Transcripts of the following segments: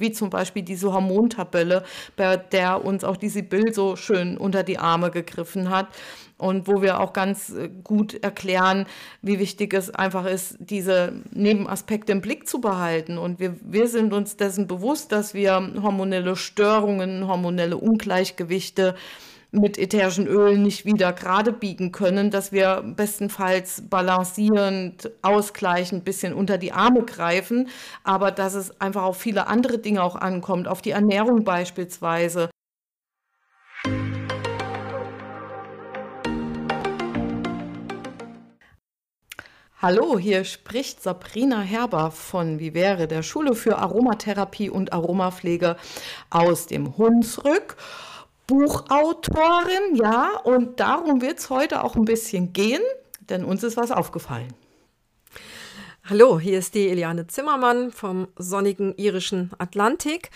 wie zum Beispiel diese Hormontabelle, bei der uns auch die Sibyl so schön unter die Arme gegriffen hat und wo wir auch ganz äh, gut erklären, wie wichtig es einfach ist, diese Nebenaspekte im Blick zu behalten. Und wir, wir sind uns dessen bewusst, dass wir hormonelle Störungen, hormonelle Ungleichgewichte, mit ätherischen Ölen nicht wieder gerade biegen können, dass wir bestenfalls balancierend, ausgleichend ein bisschen unter die Arme greifen, aber dass es einfach auf viele andere Dinge auch ankommt, auf die Ernährung beispielsweise. Hallo, hier spricht Sabrina Herber von Vivere, der Schule für Aromatherapie und Aromapflege aus dem Hunsrück. Buchautorin, ja, und darum wird es heute auch ein bisschen gehen, denn uns ist was aufgefallen. Hallo, hier ist die Eliane Zimmermann vom sonnigen irischen Atlantik,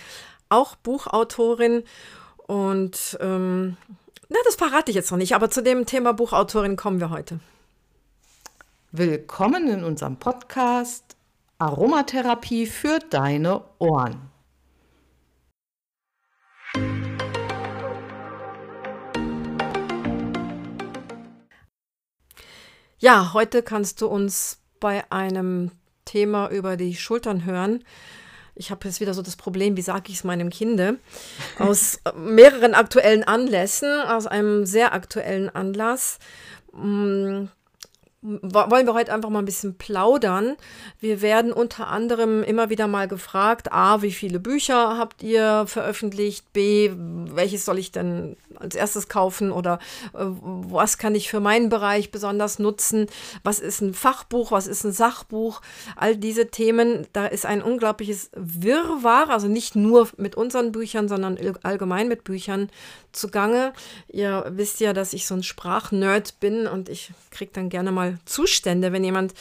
auch Buchautorin und ähm, na, das verrate ich jetzt noch nicht, aber zu dem Thema Buchautorin kommen wir heute. Willkommen in unserem Podcast Aromatherapie für deine Ohren. Ja, heute kannst du uns bei einem Thema über die Schultern hören. Ich habe jetzt wieder so das Problem, wie sage ich es meinem Kinde? Aus mehreren aktuellen Anlässen, aus einem sehr aktuellen Anlass. Wollen wir heute einfach mal ein bisschen plaudern. Wir werden unter anderem immer wieder mal gefragt, a, wie viele Bücher habt ihr veröffentlicht, b, welches soll ich denn als erstes kaufen? Oder äh, was kann ich für meinen Bereich besonders nutzen, was ist ein Fachbuch, was ist ein Sachbuch, all diese Themen, da ist ein unglaubliches Wirrwarr, also nicht nur mit unseren Büchern, sondern allgemein mit Büchern zugange. Ihr wisst ja, dass ich so ein Sprachnerd bin und ich kriege dann gerne mal Zustände, wenn jemand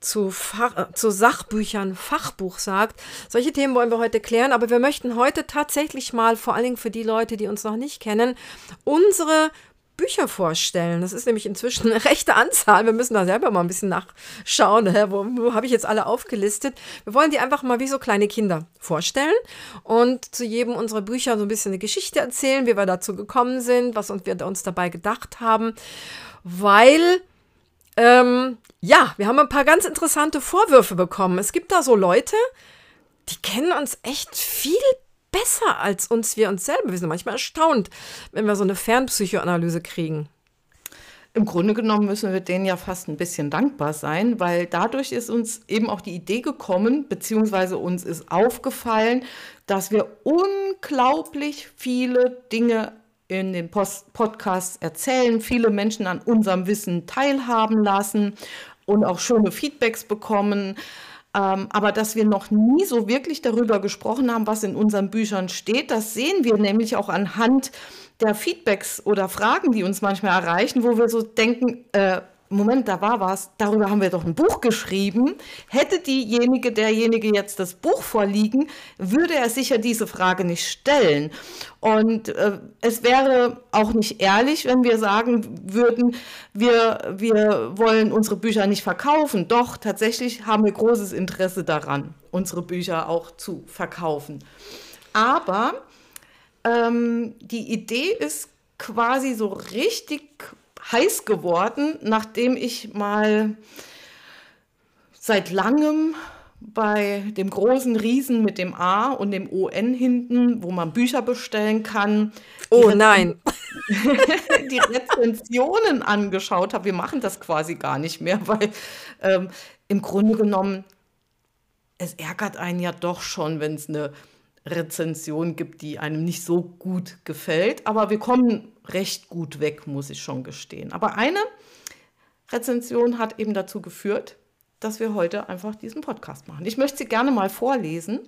zu, Fach, zu Sachbüchern Fachbuch sagt. Solche Themen wollen wir heute klären, aber wir möchten heute tatsächlich mal, vor allen Dingen für die Leute, die uns noch nicht kennen, unsere Bücher vorstellen. Das ist nämlich inzwischen eine rechte Anzahl. Wir müssen da selber mal ein bisschen nachschauen. Wo, wo habe ich jetzt alle aufgelistet? Wir wollen die einfach mal wie so kleine Kinder vorstellen und zu jedem unserer Bücher so ein bisschen eine Geschichte erzählen, wie wir dazu gekommen sind, was wir uns dabei gedacht haben, weil ähm, ja, wir haben ein paar ganz interessante Vorwürfe bekommen. Es gibt da so Leute, die kennen uns echt viel besser als uns wir uns selber. Wir sind manchmal erstaunt, wenn wir so eine Fernpsychoanalyse kriegen. Im Grunde genommen müssen wir denen ja fast ein bisschen dankbar sein, weil dadurch ist uns eben auch die Idee gekommen, beziehungsweise uns ist aufgefallen, dass wir unglaublich viele Dinge in den Post Podcasts erzählen, viele Menschen an unserem Wissen teilhaben lassen und auch schöne Feedbacks bekommen. Ähm, aber dass wir noch nie so wirklich darüber gesprochen haben, was in unseren Büchern steht, das sehen wir nämlich auch anhand der Feedbacks oder Fragen, die uns manchmal erreichen, wo wir so denken, äh, Moment, da war was, darüber haben wir doch ein Buch geschrieben. Hätte diejenige, derjenige jetzt das Buch vorliegen, würde er sicher diese Frage nicht stellen. Und äh, es wäre auch nicht ehrlich, wenn wir sagen würden, wir, wir wollen unsere Bücher nicht verkaufen. Doch, tatsächlich haben wir großes Interesse daran, unsere Bücher auch zu verkaufen. Aber ähm, die Idee ist quasi so richtig heiß geworden, nachdem ich mal seit langem bei dem großen Riesen mit dem A und dem ON hinten, wo man Bücher bestellen kann. Oh nein. die Rezensionen angeschaut habe. Wir machen das quasi gar nicht mehr, weil ähm, im Grunde genommen, es ärgert einen ja doch schon, wenn es eine Rezension gibt, die einem nicht so gut gefällt. Aber wir kommen recht gut weg, muss ich schon gestehen. Aber eine Rezension hat eben dazu geführt, dass wir heute einfach diesen Podcast machen. Ich möchte sie gerne mal vorlesen.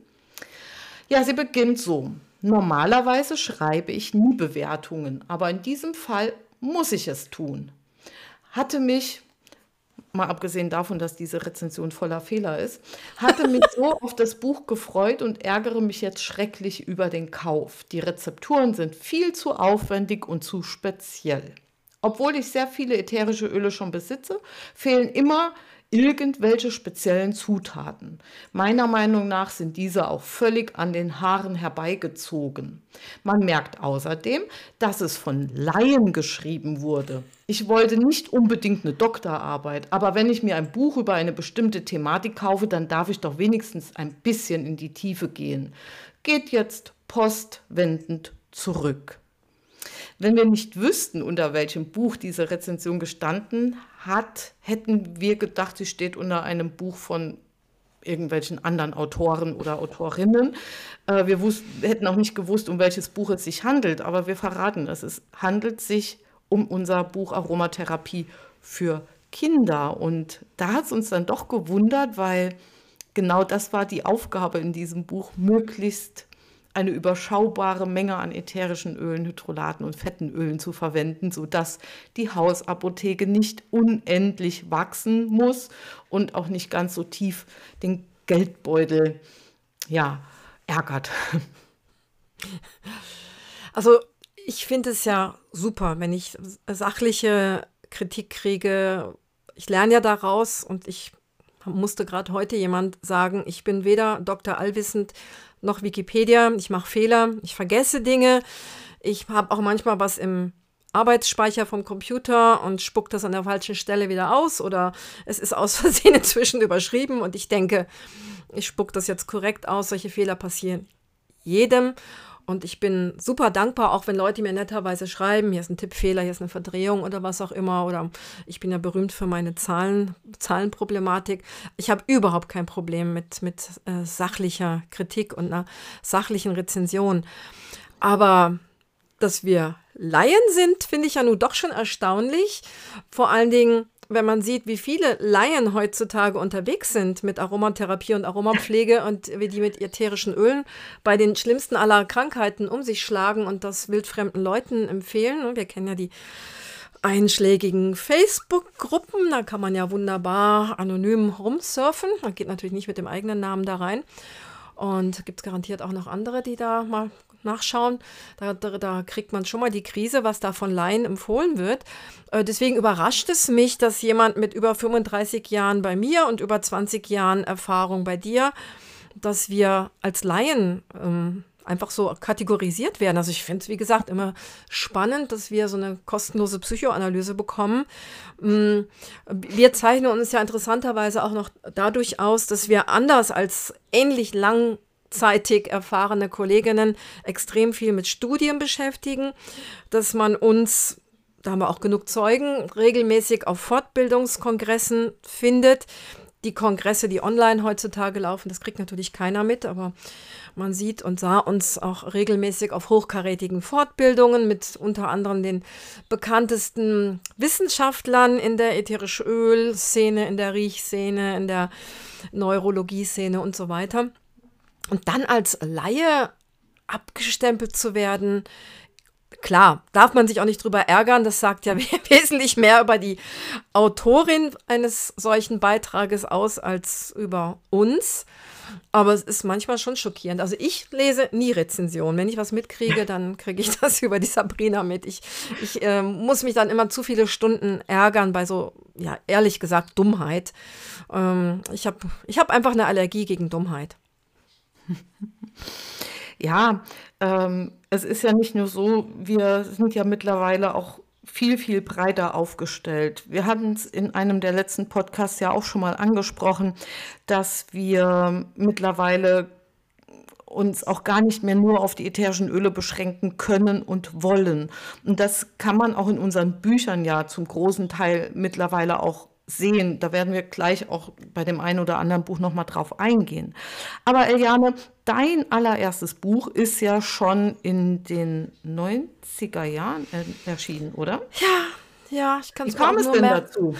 Ja, sie beginnt so. Normalerweise schreibe ich nie Bewertungen, aber in diesem Fall muss ich es tun. Hatte mich mal abgesehen davon, dass diese Rezension voller Fehler ist, hatte mich so auf das Buch gefreut und ärgere mich jetzt schrecklich über den Kauf. Die Rezepturen sind viel zu aufwendig und zu speziell. Obwohl ich sehr viele ätherische Öle schon besitze, fehlen immer irgendwelche speziellen Zutaten. Meiner Meinung nach sind diese auch völlig an den Haaren herbeigezogen. Man merkt außerdem, dass es von Laien geschrieben wurde. Ich wollte nicht unbedingt eine Doktorarbeit, aber wenn ich mir ein Buch über eine bestimmte Thematik kaufe, dann darf ich doch wenigstens ein bisschen in die Tiefe gehen. Geht jetzt postwendend zurück. Wenn wir nicht wüssten, unter welchem Buch diese Rezension gestanden hat, hätten wir gedacht, sie steht unter einem Buch von irgendwelchen anderen Autoren oder Autorinnen. Äh, wir hätten auch nicht gewusst, um welches Buch es sich handelt, aber wir verraten es. Es handelt sich um unser Buch Aromatherapie für Kinder. Und da hat es uns dann doch gewundert, weil genau das war die Aufgabe in diesem Buch, möglichst eine überschaubare Menge an ätherischen Ölen, Hydrolaten und fetten Ölen zu verwenden, sodass die Hausapotheke nicht unendlich wachsen muss und auch nicht ganz so tief den Geldbeutel ja, ärgert. Also ich finde es ja super, wenn ich sachliche Kritik kriege. Ich lerne ja daraus und ich musste gerade heute jemand sagen, ich bin weder Dr. Allwissend noch Wikipedia. Ich mache Fehler, ich vergesse Dinge. Ich habe auch manchmal was im Arbeitsspeicher vom Computer und spuckt das an der falschen Stelle wieder aus oder es ist aus Versehen inzwischen überschrieben und ich denke, ich spuck das jetzt korrekt aus. Solche Fehler passieren jedem. Und ich bin super dankbar, auch wenn Leute mir netterweise schreiben, hier ist ein Tippfehler, hier ist eine Verdrehung oder was auch immer. Oder ich bin ja berühmt für meine Zahlen, Zahlenproblematik. Ich habe überhaupt kein Problem mit, mit äh, sachlicher Kritik und einer sachlichen Rezension. Aber dass wir Laien sind, finde ich ja nun doch schon erstaunlich. Vor allen Dingen, wenn man sieht, wie viele Laien heutzutage unterwegs sind mit Aromatherapie und Aromapflege und wie die mit ätherischen Ölen bei den schlimmsten aller Krankheiten um sich schlagen und das wildfremden Leuten empfehlen. Wir kennen ja die einschlägigen Facebook-Gruppen, da kann man ja wunderbar anonym rumsurfen. Man geht natürlich nicht mit dem eigenen Namen da rein. Und gibt es garantiert auch noch andere, die da mal nachschauen. Da, da, da, kriegt man schon mal die Krise, was da von Laien empfohlen wird. Äh, deswegen überrascht es mich, dass jemand mit über 35 Jahren bei mir und über 20 Jahren Erfahrung bei dir, dass wir als Laien ähm, einfach so kategorisiert werden. Also ich finde es, wie gesagt, immer spannend, dass wir so eine kostenlose Psychoanalyse bekommen. Mm, wir zeichnen uns ja interessanterweise auch noch dadurch aus, dass wir anders als ähnlich lang gleichzeitig erfahrene Kolleginnen extrem viel mit Studien beschäftigen, dass man uns, da haben wir auch genug Zeugen, regelmäßig auf Fortbildungskongressen findet. Die Kongresse, die online heutzutage laufen, das kriegt natürlich keiner mit, aber man sieht und sah uns auch regelmäßig auf hochkarätigen Fortbildungen mit unter anderem den bekanntesten Wissenschaftlern in der ätherische Öl-Szene, in der Riechszene, in der Neurologie-Szene und so weiter. Und dann als Laie abgestempelt zu werden, klar, darf man sich auch nicht drüber ärgern. Das sagt ja wesentlich mehr über die Autorin eines solchen Beitrages aus als über uns. Aber es ist manchmal schon schockierend. Also ich lese nie Rezensionen. Wenn ich was mitkriege, dann kriege ich das über die Sabrina mit. Ich, ich äh, muss mich dann immer zu viele Stunden ärgern bei so, ja, ehrlich gesagt, Dummheit. Ähm, ich habe ich hab einfach eine Allergie gegen Dummheit. Ja, ähm, es ist ja nicht nur so, wir sind ja mittlerweile auch viel, viel breiter aufgestellt. Wir hatten es in einem der letzten Podcasts ja auch schon mal angesprochen, dass wir mittlerweile uns auch gar nicht mehr nur auf die ätherischen Öle beschränken können und wollen. Und das kann man auch in unseren Büchern ja zum großen Teil mittlerweile auch sehen. Da werden wir gleich auch bei dem einen oder anderen Buch nochmal drauf eingehen. Aber Eliane, dein allererstes Buch ist ja schon in den 90er Jahren erschienen, oder? Ja, ja, ich kann es kam es denn mehr... dazu?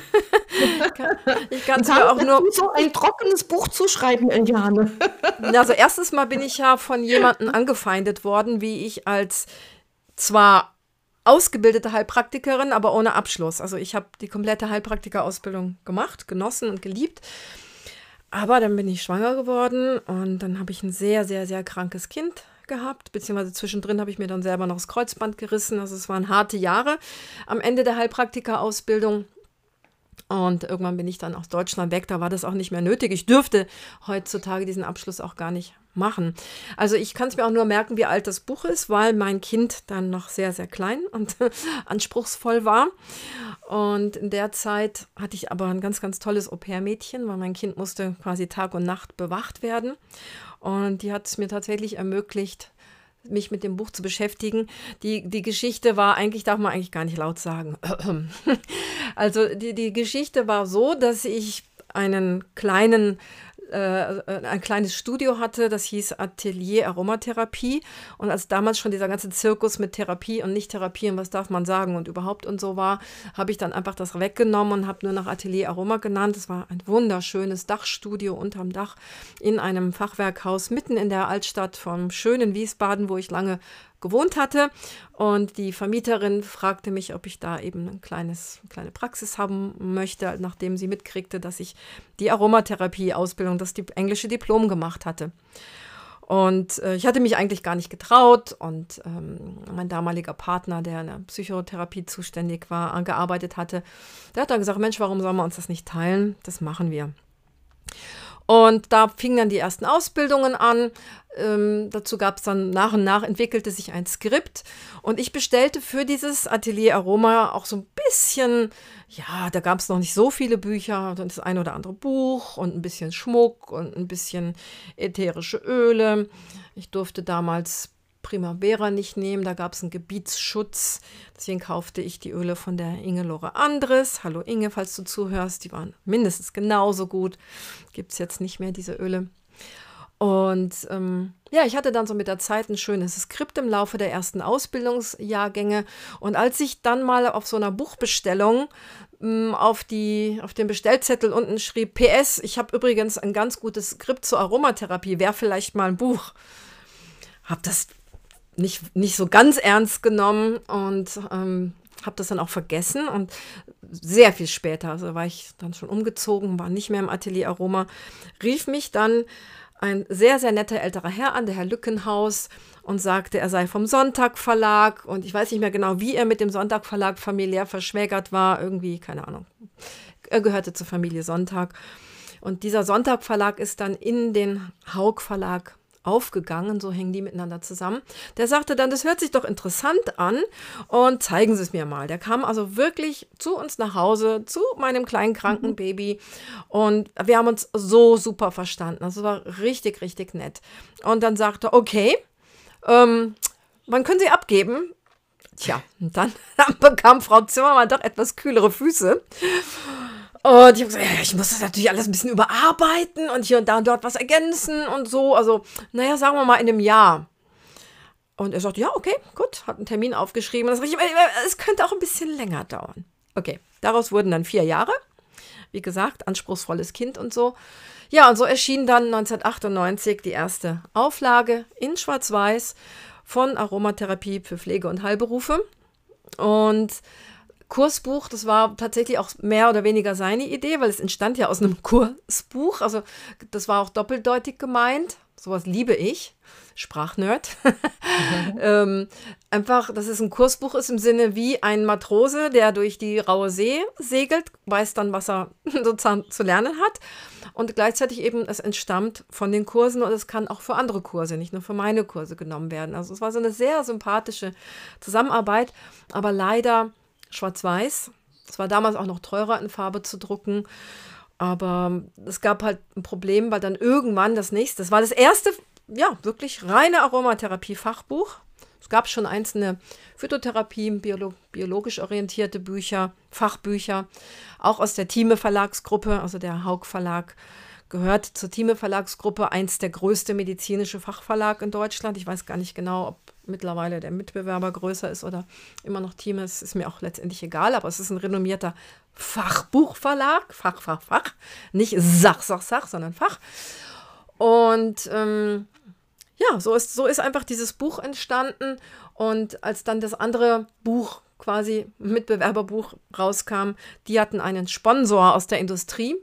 ich kann es mir auch nur so ein trockenes Buch zu schreiben, Eliane. also erstens mal bin ich ja von jemandem angefeindet worden, wie ich als zwar ausgebildete Heilpraktikerin, aber ohne Abschluss. Also ich habe die komplette Heilpraktikerausbildung gemacht, genossen und geliebt. Aber dann bin ich schwanger geworden und dann habe ich ein sehr, sehr, sehr krankes Kind gehabt, beziehungsweise zwischendrin habe ich mir dann selber noch das Kreuzband gerissen. Also es waren harte Jahre am Ende der Heilpraktikerausbildung. Und irgendwann bin ich dann aus Deutschland weg, da war das auch nicht mehr nötig. Ich dürfte heutzutage diesen Abschluss auch gar nicht machen. Also ich kann es mir auch nur merken, wie alt das Buch ist, weil mein Kind dann noch sehr, sehr klein und anspruchsvoll war. Und in der Zeit hatte ich aber ein ganz, ganz tolles Au-pair-Mädchen, weil mein Kind musste quasi Tag und Nacht bewacht werden. Und die hat es mir tatsächlich ermöglicht, mich mit dem Buch zu beschäftigen. Die, die Geschichte war, eigentlich darf man eigentlich gar nicht laut sagen. also die, die Geschichte war so, dass ich einen kleinen ein kleines Studio hatte, das hieß Atelier Aromatherapie. Und als damals schon dieser ganze Zirkus mit Therapie und Nicht-Therapie und was darf man sagen und überhaupt und so war, habe ich dann einfach das weggenommen und habe nur noch Atelier Aroma genannt. Es war ein wunderschönes Dachstudio unterm Dach in einem Fachwerkhaus mitten in der Altstadt vom schönen Wiesbaden, wo ich lange gewohnt hatte. Und die Vermieterin fragte mich, ob ich da eben ein kleines, eine kleine Praxis haben möchte, nachdem sie mitkriegte, dass ich die Aromatherapie-Ausbildung, das englische Diplom gemacht hatte. Und äh, ich hatte mich eigentlich gar nicht getraut. Und ähm, mein damaliger Partner, der in der Psychotherapie zuständig war, gearbeitet hatte, der hat dann gesagt, Mensch, warum sollen wir uns das nicht teilen? Das machen wir. Und da fingen dann die ersten Ausbildungen an. Ähm, dazu gab es dann nach und nach entwickelte sich ein Skript. Und ich bestellte für dieses Atelier Aroma auch so ein bisschen, ja, da gab es noch nicht so viele Bücher, das ein oder andere Buch und ein bisschen Schmuck und ein bisschen ätherische Öle. Ich durfte damals Primavera nicht nehmen. Da gab es einen Gebietsschutz. Deswegen kaufte ich die Öle von der Inge-Lore Andres. Hallo Inge, falls du zuhörst. Die waren mindestens genauso gut. Gibt es jetzt nicht mehr diese Öle. Und ähm, ja, ich hatte dann so mit der Zeit ein schönes Skript im Laufe der ersten Ausbildungsjahrgänge. Und als ich dann mal auf so einer Buchbestellung ähm, auf, die, auf den Bestellzettel unten schrieb, PS, ich habe übrigens ein ganz gutes Skript zur Aromatherapie, wäre vielleicht mal ein Buch. Habe das nicht, nicht so ganz ernst genommen und ähm, habe das dann auch vergessen und sehr viel später, also war ich dann schon umgezogen, war nicht mehr im Atelier Aroma, rief mich dann ein sehr, sehr netter älterer Herr an, der Herr Lückenhaus, und sagte, er sei vom Sonntag Verlag und ich weiß nicht mehr genau, wie er mit dem Sonntag Verlag familiär verschwägert war, irgendwie, keine Ahnung. Er gehörte zur Familie Sonntag. Und dieser Sonntag Verlag ist dann in den Haug Verlag aufgegangen, so hängen die miteinander zusammen. Der sagte dann, das hört sich doch interessant an und zeigen Sie es mir mal. Der kam also wirklich zu uns nach Hause, zu meinem kleinen kranken mhm. Baby und wir haben uns so super verstanden. Das also war richtig, richtig nett. Und dann sagte, okay, ähm, wann können Sie abgeben? Tja, und dann, dann bekam Frau Zimmermann doch etwas kühlere Füße und ich habe gesagt, ich muss das natürlich alles ein bisschen überarbeiten und hier und da und dort was ergänzen und so. Also, naja, sagen wir mal in einem Jahr. Und er sagt, ja, okay, gut, hat einen Termin aufgeschrieben. Das ich, es könnte auch ein bisschen länger dauern. Okay, daraus wurden dann vier Jahre. Wie gesagt, anspruchsvolles Kind und so. Ja, und so erschien dann 1998 die erste Auflage in Schwarz-Weiß von Aromatherapie für Pflege- und Heilberufe. Und Kursbuch, das war tatsächlich auch mehr oder weniger seine Idee, weil es entstand ja aus einem Kursbuch. Also das war auch doppeldeutig gemeint. Sowas liebe ich. Sprachnerd. Mhm. ähm, einfach, dass es ein Kursbuch ist im Sinne wie ein Matrose, der durch die raue See segelt, weiß dann, was er sozusagen zu lernen hat. Und gleichzeitig eben, es entstammt von den Kursen und es kann auch für andere Kurse, nicht nur für meine Kurse genommen werden. Also es war so eine sehr sympathische Zusammenarbeit, aber leider schwarz-weiß. Es war damals auch noch teurer in Farbe zu drucken. Aber es gab halt ein Problem, weil dann irgendwann das nächste, das war das erste, ja, wirklich reine Aromatherapie-Fachbuch. Es gab schon einzelne Phytotherapie, Biolo biologisch orientierte Bücher, Fachbücher, auch aus der Thieme Verlagsgruppe, also der Haug Verlag gehört zur Thieme Verlagsgruppe, eins der größte medizinische Fachverlag in Deutschland. Ich weiß gar nicht genau, ob mittlerweile der Mitbewerber größer ist oder immer noch Team ist, ist mir auch letztendlich egal, aber es ist ein renommierter Fachbuchverlag, Fach, Fach, Fach, nicht Sach, Sach, Sach, sondern Fach. Und ähm, ja, so ist, so ist einfach dieses Buch entstanden. Und als dann das andere Buch quasi Mitbewerberbuch rauskam, die hatten einen Sponsor aus der Industrie,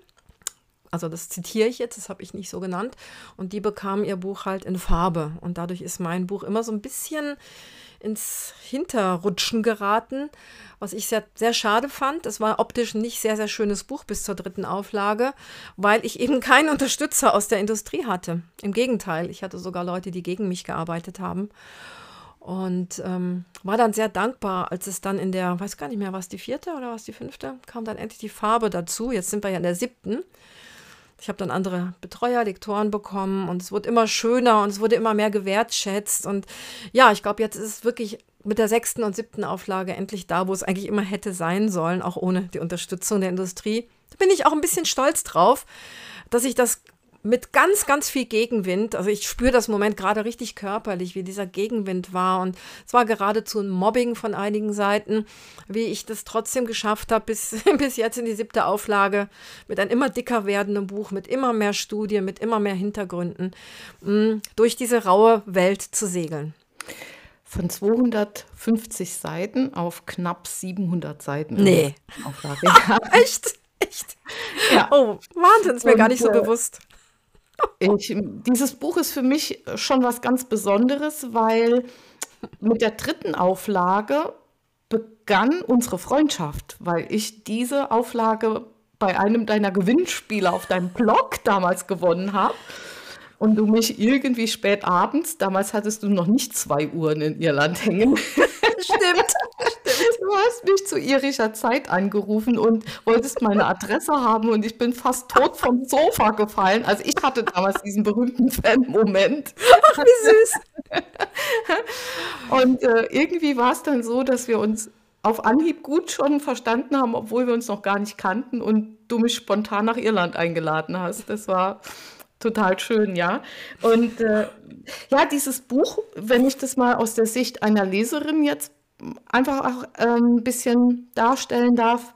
also das zitiere ich jetzt, das habe ich nicht so genannt. Und die bekamen ihr Buch halt in Farbe. Und dadurch ist mein Buch immer so ein bisschen ins Hinterrutschen geraten, was ich sehr, sehr schade fand. Es war optisch nicht sehr, sehr schönes Buch bis zur dritten Auflage, weil ich eben keinen Unterstützer aus der Industrie hatte. Im Gegenteil, ich hatte sogar Leute, die gegen mich gearbeitet haben. Und ähm, war dann sehr dankbar, als es dann in der, weiß gar nicht mehr, was die vierte oder was die fünfte, kam dann endlich die Farbe dazu. Jetzt sind wir ja in der siebten. Ich habe dann andere Betreuer, Lektoren bekommen und es wurde immer schöner und es wurde immer mehr gewertschätzt. Und ja, ich glaube, jetzt ist es wirklich mit der sechsten und siebten Auflage endlich da, wo es eigentlich immer hätte sein sollen, auch ohne die Unterstützung der Industrie. Da bin ich auch ein bisschen stolz drauf, dass ich das mit ganz, ganz viel Gegenwind. Also ich spüre das Moment gerade richtig körperlich, wie dieser Gegenwind war. Und es war geradezu ein Mobbing von einigen Seiten, wie ich das trotzdem geschafft habe, bis, bis jetzt in die siebte Auflage, mit einem immer dicker werdenden Buch, mit immer mehr Studien, mit immer mehr Hintergründen, mh, mm, durch diese raue Welt zu segeln. Von 250 Seiten auf knapp 700 Seiten. Nee. Auflage. Echt? Echt? Ja. Oh, Wahnsinn, ist mir Und, gar nicht so äh, bewusst. Ich, dieses Buch ist für mich schon was ganz Besonderes, weil mit der dritten Auflage begann unsere Freundschaft, weil ich diese Auflage bei einem deiner Gewinnspiele auf deinem Blog damals gewonnen habe und du mich irgendwie spät abends, damals hattest du noch nicht zwei Uhren in Irland hängen. Stimmt. Du hast mich zu irischer Zeit angerufen und wolltest meine Adresse haben und ich bin fast tot vom Sofa gefallen. Also ich hatte damals diesen berühmten Fan-Moment. Ach, wie süß. Und äh, irgendwie war es dann so, dass wir uns auf Anhieb gut schon verstanden haben, obwohl wir uns noch gar nicht kannten und du mich spontan nach Irland eingeladen hast. Das war total schön, ja. Und äh, ja, dieses Buch, wenn ich das mal aus der Sicht einer Leserin jetzt einfach auch ähm, ein bisschen darstellen darf.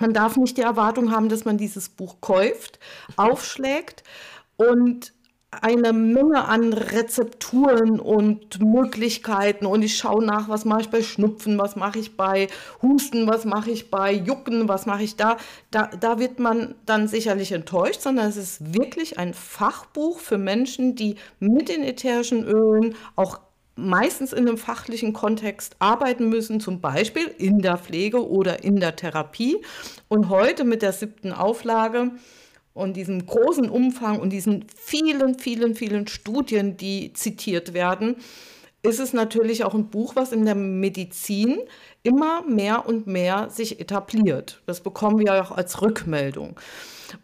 Man darf nicht die Erwartung haben, dass man dieses Buch kauft, aufschlägt und eine Menge an Rezepturen und Möglichkeiten und ich schaue nach, was mache ich bei Schnupfen, was mache ich bei Husten, was mache ich bei Jucken, was mache ich da. da. Da wird man dann sicherlich enttäuscht, sondern es ist wirklich ein Fachbuch für Menschen, die mit den ätherischen Ölen auch meistens in einem fachlichen Kontext arbeiten müssen, zum Beispiel in der Pflege oder in der Therapie. Und heute mit der siebten Auflage und diesem großen Umfang und diesen vielen, vielen, vielen Studien, die zitiert werden, ist es natürlich auch ein Buch, was in der Medizin immer mehr und mehr sich etabliert. Das bekommen wir auch als Rückmeldung.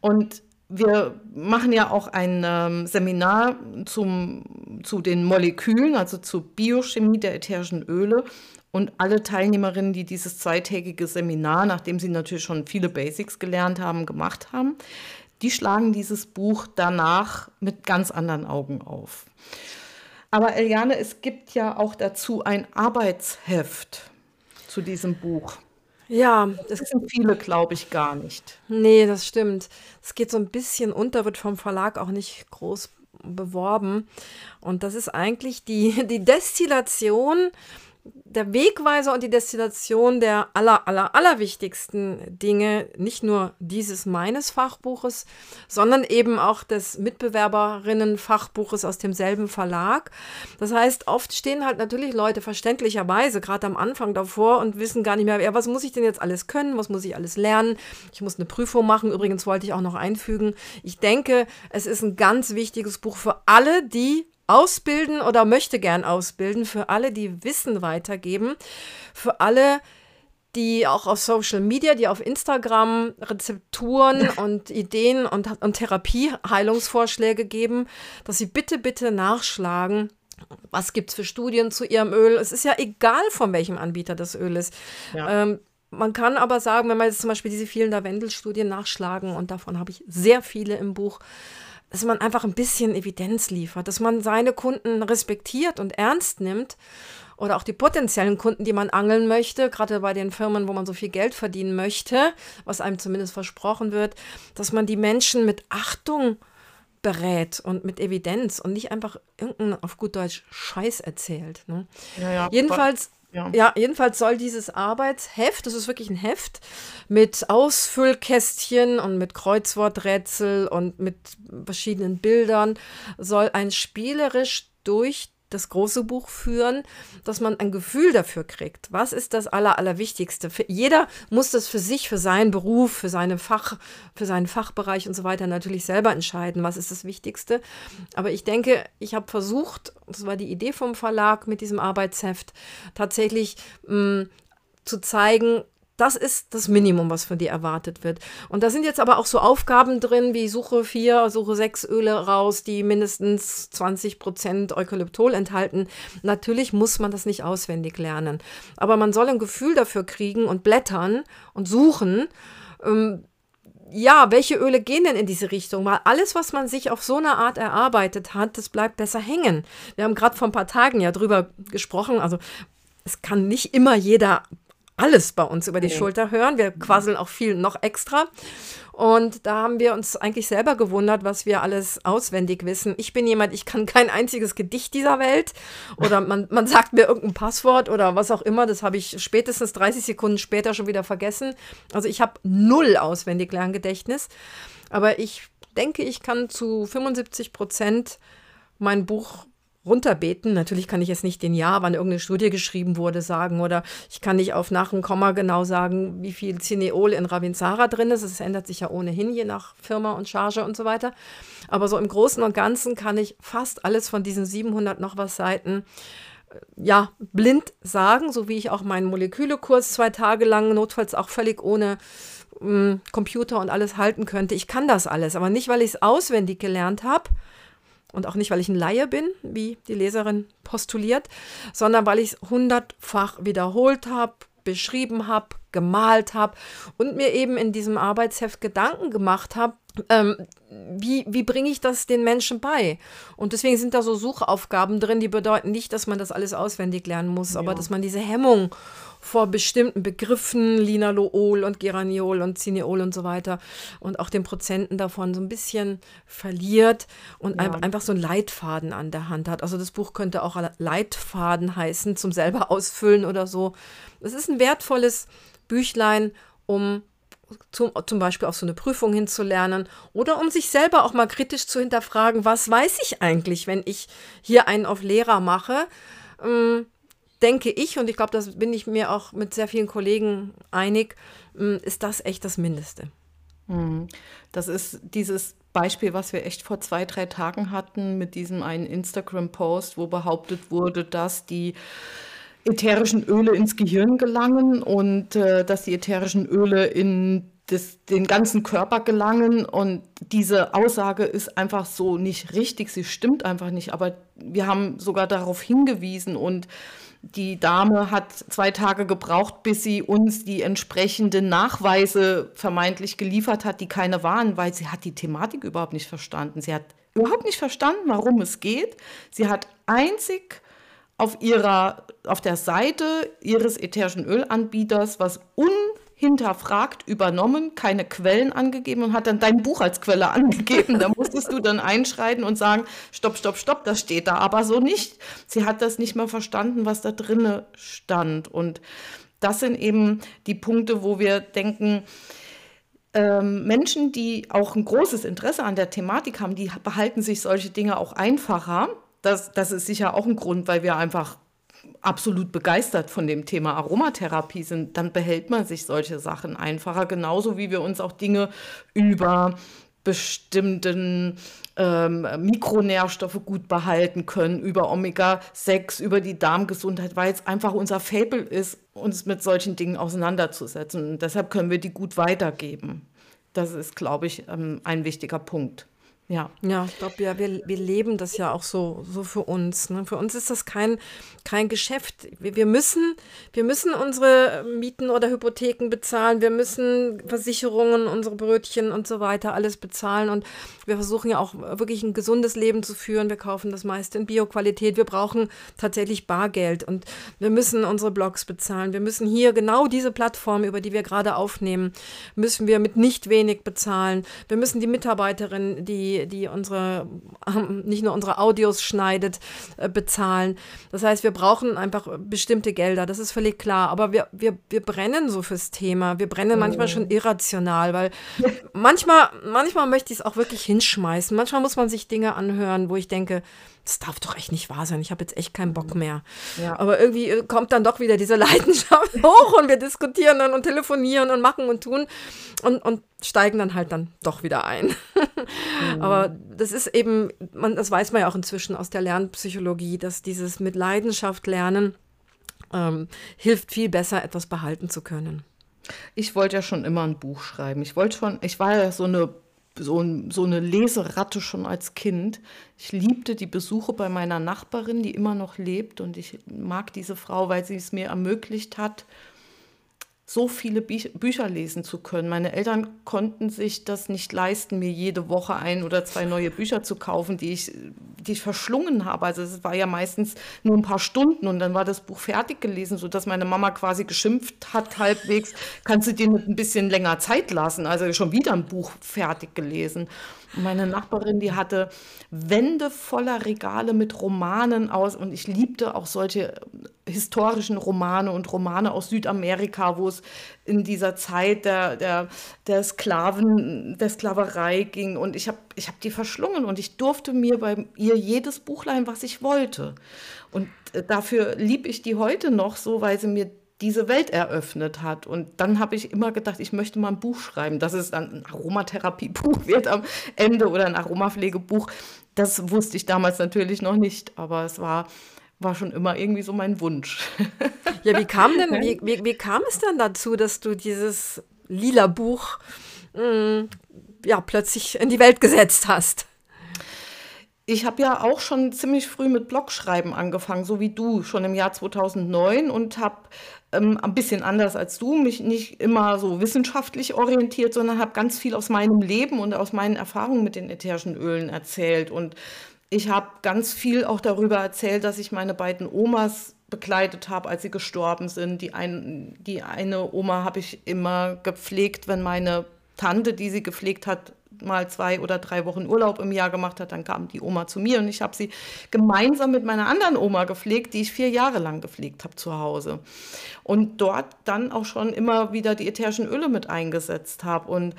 Und wir machen ja auch ein ähm, Seminar zum, zu den Molekülen, also zur Biochemie der ätherischen Öle. Und alle Teilnehmerinnen, die dieses zweitägige Seminar, nachdem sie natürlich schon viele Basics gelernt haben, gemacht haben, die schlagen dieses Buch danach mit ganz anderen Augen auf. Aber Eliane, es gibt ja auch dazu ein Arbeitsheft zu diesem Buch. Ja, das wissen viele, glaube ich, gar nicht. Nee, das stimmt. Es geht so ein bisschen unter, wird vom Verlag auch nicht groß beworben. Und das ist eigentlich die, die Destillation der Wegweiser und die Destillation der aller, aller, allerwichtigsten Dinge, nicht nur dieses meines Fachbuches, sondern eben auch des Mitbewerberinnen-Fachbuches aus demselben Verlag. Das heißt, oft stehen halt natürlich Leute verständlicherweise gerade am Anfang davor und wissen gar nicht mehr, ja, was muss ich denn jetzt alles können, was muss ich alles lernen. Ich muss eine Prüfung machen. Übrigens wollte ich auch noch einfügen, ich denke, es ist ein ganz wichtiges Buch für alle, die ausbilden oder möchte gern ausbilden, für alle, die Wissen weitergeben, für alle, die auch auf Social Media, die auf Instagram Rezepturen und Ideen und, und Therapieheilungsvorschläge geben, dass sie bitte, bitte nachschlagen. Was gibt es für Studien zu ihrem Öl? Es ist ja egal, von welchem Anbieter das Öl ist. Ja. Ähm, man kann aber sagen, wenn man jetzt zum Beispiel diese vielen Lavendel-Studien nachschlagen, und davon habe ich sehr viele im Buch, dass man einfach ein bisschen Evidenz liefert, dass man seine Kunden respektiert und ernst nimmt oder auch die potenziellen Kunden, die man angeln möchte, gerade bei den Firmen, wo man so viel Geld verdienen möchte, was einem zumindest versprochen wird, dass man die Menschen mit Achtung berät und mit Evidenz und nicht einfach irgendeinen auf gut Deutsch Scheiß erzählt. Ne? Ja, ja, Jedenfalls ja. ja, jedenfalls soll dieses Arbeitsheft, das ist wirklich ein Heft, mit Ausfüllkästchen und mit Kreuzworträtsel und mit verschiedenen Bildern, soll ein spielerisch durch das große Buch führen, dass man ein Gefühl dafür kriegt. Was ist das Aller, Allerwichtigste? Für, jeder muss das für sich, für seinen Beruf, für seine Fach, für seinen Fachbereich und so weiter natürlich selber entscheiden, was ist das Wichtigste. Aber ich denke, ich habe versucht, das war die Idee vom Verlag mit diesem Arbeitsheft, tatsächlich mh, mm, zu zeigen, das ist das Minimum, was von dir erwartet wird. Und da sind jetzt aber auch so Aufgaben drin, wie suche vier, suche sechs Öle raus, die mindestens 20 Prozent Eukalyptol enthalten. Natürlich muss man das nicht auswendig lernen. Aber man soll ein Gefühl dafür kriegen und blättern und suchen. Ähm, ja, welche Öle gehen denn in diese Richtung? Weil alles, was man sich auf so eine Art erarbeitet hat, das bleibt besser hängen. Wir haben gerade vor ein paar Tagen ja drüber gesprochen. Also es kann nicht immer jeder alles bei uns über die okay. Schulter hören. Wir quasseln auch viel noch extra. Und da haben wir uns eigentlich selber gewundert, was wir alles auswendig wissen. Ich bin jemand, ich kann kein einziges Gedicht dieser Welt. Oder man, man sagt mir irgendein Passwort oder was auch immer. Das habe ich spätestens 30 Sekunden später schon wieder vergessen. Also ich habe null auswendig Lerngedächtnis. Aber ich denke, ich kann zu 75 Prozent mein Buch runterbeten. Natürlich kann ich jetzt nicht den Jahr, wann irgendeine Studie geschrieben wurde, sagen oder ich kann nicht auf nach und Komma genau sagen, wie viel Cineol in Ravinsara drin ist. Es ändert sich ja ohnehin je nach Firma und Charge und so weiter. Aber so im Großen und Ganzen kann ich fast alles von diesen 700 noch was Seiten äh, ja, blind sagen, so wie ich auch meinen Molekülekurs zwei Tage lang, notfalls auch völlig ohne mm, Computer und alles halten könnte. Ich kann das alles, aber nicht, weil ich es auswendig gelernt habe, und auch nicht, weil ich ein Laie bin, wie die Leserin postuliert, sondern weil ich es hundertfach wiederholt habe, beschrieben habe, gemalt habe und mir eben in diesem Arbeitsheft Gedanken gemacht habe, ähm, wie, wie bringe ich das den Menschen bei? Und deswegen sind da so Suchaufgaben drin, die bedeuten nicht, dass man das alles auswendig lernen muss, ja. aber dass man diese Hemmung vor bestimmten Begriffen, Linalool und Geraniol und Cineol und so weiter und auch den Prozenten davon so ein bisschen verliert und ja. einfach so einen Leitfaden an der Hand hat. Also das Buch könnte auch Leitfaden heißen, zum selber ausfüllen oder so. Es ist ein wertvolles Büchlein, um zum, zum Beispiel auf so eine Prüfung hinzulernen oder um sich selber auch mal kritisch zu hinterfragen, was weiß ich eigentlich, wenn ich hier einen auf Lehrer mache. Ähm, denke ich, und ich glaube, das bin ich mir auch mit sehr vielen Kollegen einig, ähm, ist das echt das Mindeste. Hm. Das ist dieses Beispiel, was wir echt vor zwei, drei Tagen hatten mit diesem einen Instagram-Post, wo behauptet wurde, dass die ätherischen Öle ins Gehirn gelangen und äh, dass die ätherischen Öle in das, den ganzen Körper gelangen. Und diese Aussage ist einfach so nicht richtig, sie stimmt einfach nicht. Aber wir haben sogar darauf hingewiesen und die Dame hat zwei Tage gebraucht, bis sie uns die entsprechenden Nachweise vermeintlich geliefert hat, die keine waren, weil sie hat die Thematik überhaupt nicht verstanden. Sie hat überhaupt nicht verstanden, warum es geht. Sie hat einzig auf ihrer, auf der Seite ihres ätherischen Ölanbieters was unhinterfragt übernommen, keine Quellen angegeben und hat dann dein Buch als Quelle angegeben. Da musstest du dann einschreiten und sagen, stopp, stopp, stopp, das steht da aber so nicht. Sie hat das nicht mehr verstanden, was da drinne stand. Und das sind eben die Punkte, wo wir denken, ähm, Menschen, die auch ein großes Interesse an der Thematik haben, die behalten sich solche Dinge auch einfacher das, das ist sicher auch ein Grund, weil wir einfach absolut begeistert von dem Thema Aromatherapie sind, dann behält man sich solche Sachen einfacher, genauso wie wir uns auch Dinge über bestimmten ähm, Mikronährstoffe gut behalten können, über Omega-6, über die Darmgesundheit, weil es einfach unser Fable ist, uns mit solchen Dingen auseinanderzusetzen. Und deshalb können wir die gut weitergeben. Das ist, glaube ich, ähm, ein wichtiger Punkt. Ja. Ja, ich glaube, ja, wir, wir leben das ja auch so, so für uns. Ne? Für uns ist das kein, kein Geschäft. Wir, wir, müssen, wir müssen unsere Mieten oder Hypotheken bezahlen. Wir müssen Versicherungen, unsere Brötchen und so weiter alles bezahlen. Und wir versuchen ja auch wirklich ein gesundes Leben zu führen. Wir kaufen das meiste in Bioqualität. Wir brauchen tatsächlich Bargeld und wir müssen unsere Blogs bezahlen. Wir müssen hier genau diese Plattform, über die wir gerade aufnehmen, müssen wir mit nicht wenig bezahlen. Wir müssen die Mitarbeiterinnen, die die, die unsere, ähm, nicht nur unsere Audios schneidet, äh, bezahlen. Das heißt, wir brauchen einfach bestimmte Gelder, das ist völlig klar. Aber wir, wir, wir brennen so fürs Thema. Wir brennen manchmal schon oh. irrational, weil manchmal, manchmal möchte ich es auch wirklich hinschmeißen. Manchmal muss man sich Dinge anhören, wo ich denke, das darf doch echt nicht wahr sein. Ich habe jetzt echt keinen Bock mehr. Ja. Aber irgendwie äh, kommt dann doch wieder diese Leidenschaft hoch und wir diskutieren dann und telefonieren und machen und tun und, und steigen dann halt dann doch wieder ein. Mhm. Aber das ist eben, man, das weiß man ja auch inzwischen aus der Lernpsychologie, dass dieses mit Leidenschaft lernen ähm, hilft viel besser, etwas behalten zu können. Ich wollte ja schon immer ein Buch schreiben. Ich wollte schon, ich war ja so eine so, so eine Leseratte schon als Kind. Ich liebte die Besuche bei meiner Nachbarin, die immer noch lebt. Und ich mag diese Frau, weil sie es mir ermöglicht hat, so viele Bü Bücher lesen zu können. Meine Eltern konnten sich das nicht leisten, mir jede Woche ein oder zwei neue Bücher zu kaufen, die ich, die ich verschlungen habe. Also es war ja meistens nur ein paar Stunden und dann war das Buch fertig gelesen, sodass meine Mama quasi geschimpft hat, halbwegs, kannst du dir ein bisschen länger Zeit lassen. Also schon wieder ein Buch fertig gelesen. Meine Nachbarin, die hatte Wände voller Regale mit Romanen aus und ich liebte auch solche historischen Romane und Romane aus Südamerika, wo es in dieser Zeit der, der, der Sklaven, der Sklaverei ging. Und ich habe ich hab die verschlungen und ich durfte mir bei ihr jedes Buch leihen, was ich wollte. Und äh, dafür liebe ich die heute noch so, weil sie mir diese Welt eröffnet hat. Und dann habe ich immer gedacht, ich möchte mal ein Buch schreiben, dass es dann ein Aromatherapiebuch wird am Ende oder ein Aromapflegebuch. Das wusste ich damals natürlich noch nicht, aber es war, war schon immer irgendwie so mein Wunsch. Ja, wie kam denn, wie, wie, wie kam es dann dazu, dass du dieses lila Buch mh, mm, ja, plötzlich in die Welt gesetzt hast? Ich habe ja auch schon ziemlich früh mit Blogschreiben angefangen, so wie du, schon im Jahr 2009 und habe ähm, ein bisschen anders als du, mich nicht immer so wissenschaftlich orientiert, sondern habe ganz viel aus meinem Leben und aus meinen Erfahrungen mit den ätherischen Ölen erzählt. Und ich habe ganz viel auch darüber erzählt, dass ich meine beiden Omas begleitet habe, als sie gestorben sind. Die, ein, die eine Oma habe ich immer gepflegt, wenn meine Tante, die sie gepflegt hat, mal zwei oder drei Wochen Urlaub im Jahr gemacht hat, dann kam die Oma zu mir und ich habe sie gemeinsam mit meiner anderen Oma gepflegt, die ich vier Jahre lang gepflegt habe zu Hause. Und dort dann auch schon immer wieder die ätherischen Öle mit eingesetzt habe. Und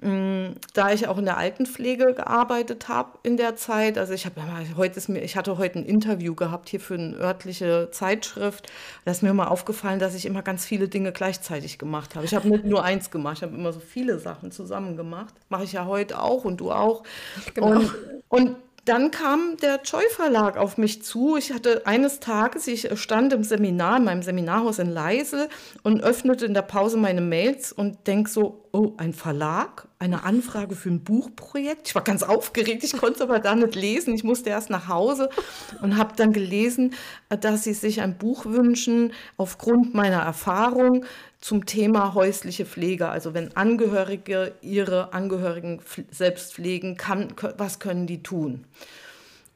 da ich auch in der Altenpflege gearbeitet habe in der Zeit, also ich habe heute ist mir, ich hatte heute ein Interview gehabt hier für eine örtliche Zeitschrift. Da ist mir mal aufgefallen, dass ich immer ganz viele Dinge gleichzeitig gemacht habe. Ich habe nicht nur eins gemacht, ich habe immer so viele Sachen zusammen gemacht. Mache ich ja heute auch und du auch. Genau. Und, und dann kam der Joy Verlag auf mich zu. Ich hatte eines Tages, ich stand im Seminar, in meinem Seminarhaus in Leisel und öffnete in der Pause meine Mails und denk so, oh, ein Verlag, eine Anfrage für ein Buchprojekt. Ich war ganz aufgeregt, ich konnte aber da nicht lesen. Ich musste erst nach Hause und habe dann gelesen, dass sie sich ein Buch wünschen aufgrund meiner Erfahrung zum Thema häusliche Pflege. Also wenn Angehörige ihre Angehörigen selbst pflegen, kann, was können die tun?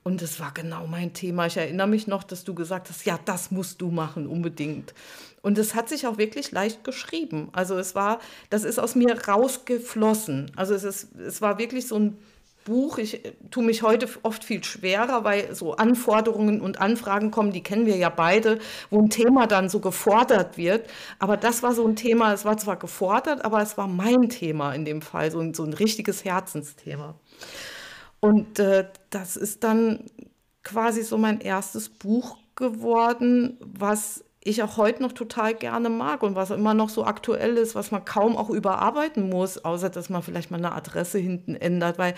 Und das war genau mein Thema. Ich erinnere mich noch, dass du gesagt hast, ja, das musst du machen, unbedingt. Und es hat sich auch wirklich leicht geschrieben. Also es war, das ist aus mir rausgeflossen. Also es, ist, es war wirklich so ein Buch, ich äh, tue mich heute oft viel schwerer, weil so Anforderungen und Anfragen kommen, die kennen wir ja beide, wo ein Thema dann so gefordert wird. Aber das war so ein Thema, es war zwar gefordert, aber es war mein Thema in dem Fall, so ein, so ein richtiges Herzensthema. Und äh, das ist dann quasi so mein erstes Buch geworden, was ich auch heute noch total gerne mag und was immer noch so aktuell ist, was man kaum auch überarbeiten muss, außer dass man vielleicht mal eine Adresse hinten ändert, weil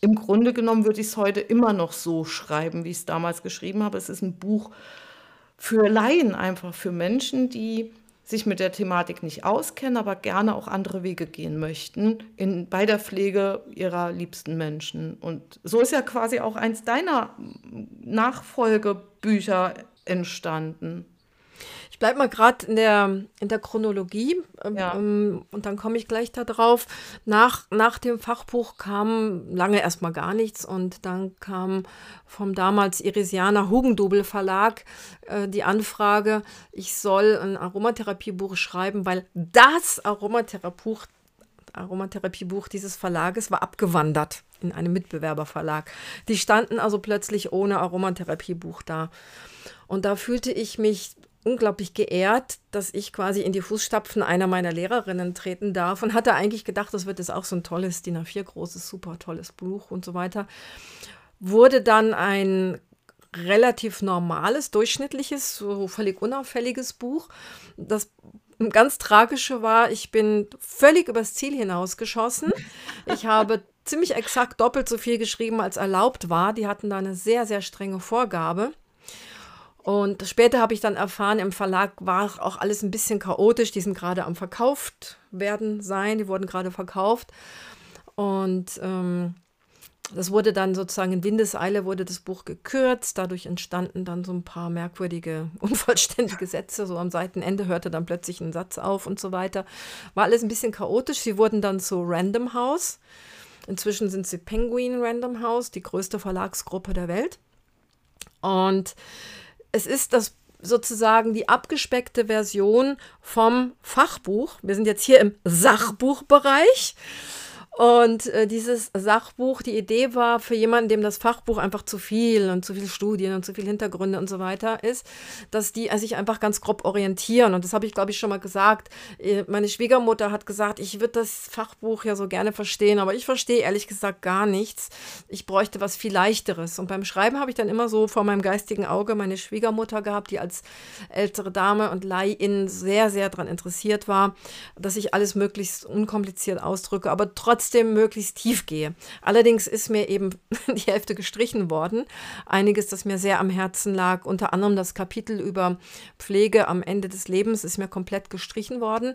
im Grunde genommen würde ich es heute immer noch so schreiben, wie ich es damals geschrieben habe. Es ist ein Buch für Laien, einfach für Menschen, die sich mit der Thematik nicht auskennen, aber gerne auch andere Wege gehen möchten in, bei der Pflege ihrer liebsten Menschen. Und so ist ja quasi auch eins deiner Nachfolgebücher entstanden. Ich bleibe mal gerade in der, in der Chronologie ähm, ja. ähm, und dann komme ich gleich darauf. Nach, nach dem Fachbuch kam lange erstmal gar nichts und dann kam vom damals Irisianer Hugendubel Verlag äh, die Anfrage, ich soll ein Aromatherapiebuch schreiben, weil das Aromatherapiebuch Aromatherapiebuch dieses Verlages war abgewandert in einem Mitbewerberverlag. Die standen also plötzlich ohne Aromatherapiebuch da. Und da fühlte ich mich unglaublich geehrt, dass ich quasi in die Fußstapfen einer meiner Lehrerinnen treten darf und hatte eigentlich gedacht, das wird jetzt auch so ein tolles DIN A4 großes, super tolles Buch und so weiter. Wurde dann ein relativ normales, durchschnittliches, so völlig unauffälliges Buch. Das ganz Tragische war, ich bin völlig übers Ziel hinausgeschossen. Ich habe ziemlich exakt doppelt so viel geschrieben, als erlaubt war. Die hatten da eine sehr, sehr strenge Vorgabe. Und später habe ich dann erfahren, im Verlag war auch alles ein bisschen chaotisch. Die sind gerade am verkauft werden sein, die wurden gerade verkauft. Und ähm, das wurde dann sozusagen in Windeseile wurde das Buch gekürzt. Dadurch entstanden dann so ein paar merkwürdige, unvollständige Sätze. So am Seitenende hörte dann plötzlich ein Satz auf und so weiter. War alles ein bisschen chaotisch. Sie wurden dann zu Random House. Inzwischen sind sie Penguin Random House, die größte Verlagsgruppe der Welt. Und es ist das sozusagen die abgespeckte Version vom Fachbuch. Wir sind jetzt hier im Sachbuchbereich. Und äh, dieses Sachbuch, die Idee war für jemanden, dem das Fachbuch einfach zu viel und zu viel Studien und zu viel Hintergründe und so weiter ist, dass die äh, sich einfach ganz grob orientieren. Und das habe ich, glaube ich, schon mal gesagt. Äh, meine Schwiegermutter hat gesagt, ich würde das Fachbuch ja so gerne verstehen, aber ich verstehe ehrlich gesagt gar nichts. Ich bräuchte was viel leichteres. Und beim Schreiben habe ich dann immer so vor meinem geistigen Auge meine Schwiegermutter gehabt, die als ältere Dame und Leihin sehr, sehr daran interessiert war, dass ich alles möglichst unkompliziert ausdrücke, aber trotzdem trotzdem möglichst tief gehe. Allerdings ist mir eben die Hälfte gestrichen worden. Einiges, das mir sehr am Herzen lag, unter anderem das Kapitel über Pflege am Ende des Lebens ist mir komplett gestrichen worden.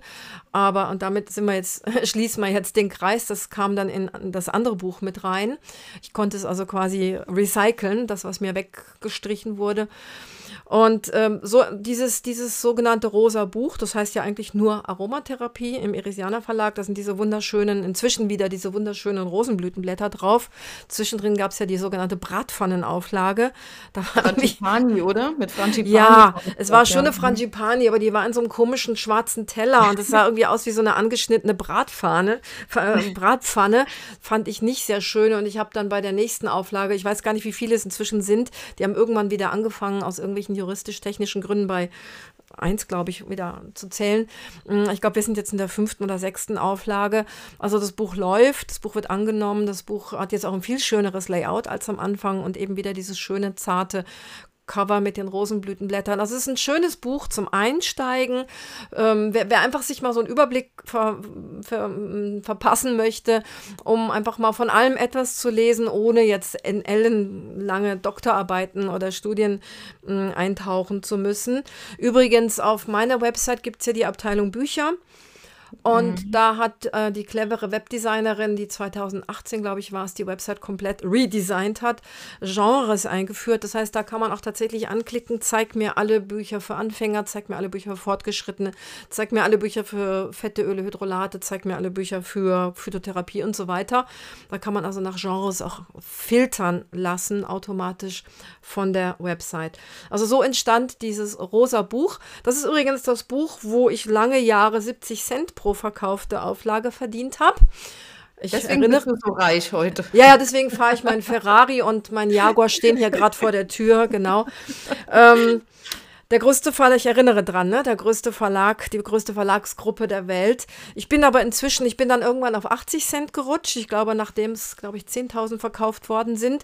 Aber, und damit sind wir jetzt, schließen wir jetzt den Kreis, das kam dann in das andere Buch mit rein. Ich konnte es also quasi recyceln, das, was mir weggestrichen wurde. Und ähm, so dieses, dieses sogenannte rosa Buch, das heißt ja eigentlich nur Aromatherapie im Irisianer Verlag, da sind diese wunderschönen, inzwischen wieder diese wunderschönen Rosenblütenblätter drauf. Zwischendrin gab es ja die sogenannte Bratpfannenauflage. Da Frangipani, oder? Mit Frangipani. Ja, es war schon eine Frangipani, aber die war in so einem komischen schwarzen Teller und das sah irgendwie aus wie so eine angeschnittene Bratpfanne. Äh, Bratpfanne fand ich nicht sehr schön und ich habe dann bei der nächsten Auflage, ich weiß gar nicht, wie viele es inzwischen sind, die haben irgendwann wieder angefangen aus irgendwelchen juristisch-technischen Gründen bei eins, glaube ich, wieder zu zählen. Mm, ich glaube, wir sind jetzt in der fünften oder sechsten Auflage. Also das Buch läuft, das Buch wird angenommen, das Buch hat jetzt auch ein viel schöneres Layout als am Anfang und eben wieder dieses schöne, zarte Cover mit den Rosenblütenblättern. Also es ist ein schönes Buch zum Einsteigen. Ähm, wer, wer, einfach sich mal so einen Überblick ver, ver, mm, verpassen möchte, um einfach mal von allem etwas zu lesen, ohne jetzt in ellenlange Doktorarbeiten oder Studien mh, mm, eintauchen zu müssen. Übrigens, auf meiner Website gibt es ja die Abteilung Bücher. Und mhm. da hat äh, die clevere Webdesignerin, die 2018, glaube ich, war es, die Website komplett redesigned hat, Genres eingeführt. Das heißt, da kann man auch tatsächlich anklicken, zeig mir alle Bücher für Anfänger, zeig mir alle Bücher für Fortgeschrittene, zeig mir alle Bücher für fette Öle, Hydrolate, zeig mir alle Bücher für Phytotherapie und so weiter. Da kann man also nach Genres auch filtern lassen, automatisch von der Website. Also so entstand dieses rosa Buch. Das ist übrigens das Buch, wo ich lange Jahre 70 Cent pro verkaufte Auflage verdient habe. Ich deswegen erinnere, bist du so reich heute. Ja, ja, deswegen fahre ich meinen Ferrari und mein Jaguar stehen hier gerade vor der Tür, genau. Ähm, der größte Verlag, ich erinnere dran, ne? Der größte Verlag, die größte Verlagsgruppe der Welt. Ich bin aber inzwischen, ich bin dann irgendwann auf 80 Cent gerutscht. Ich glaube, nachdem es, glaube ich, 10.000 verkauft worden sind.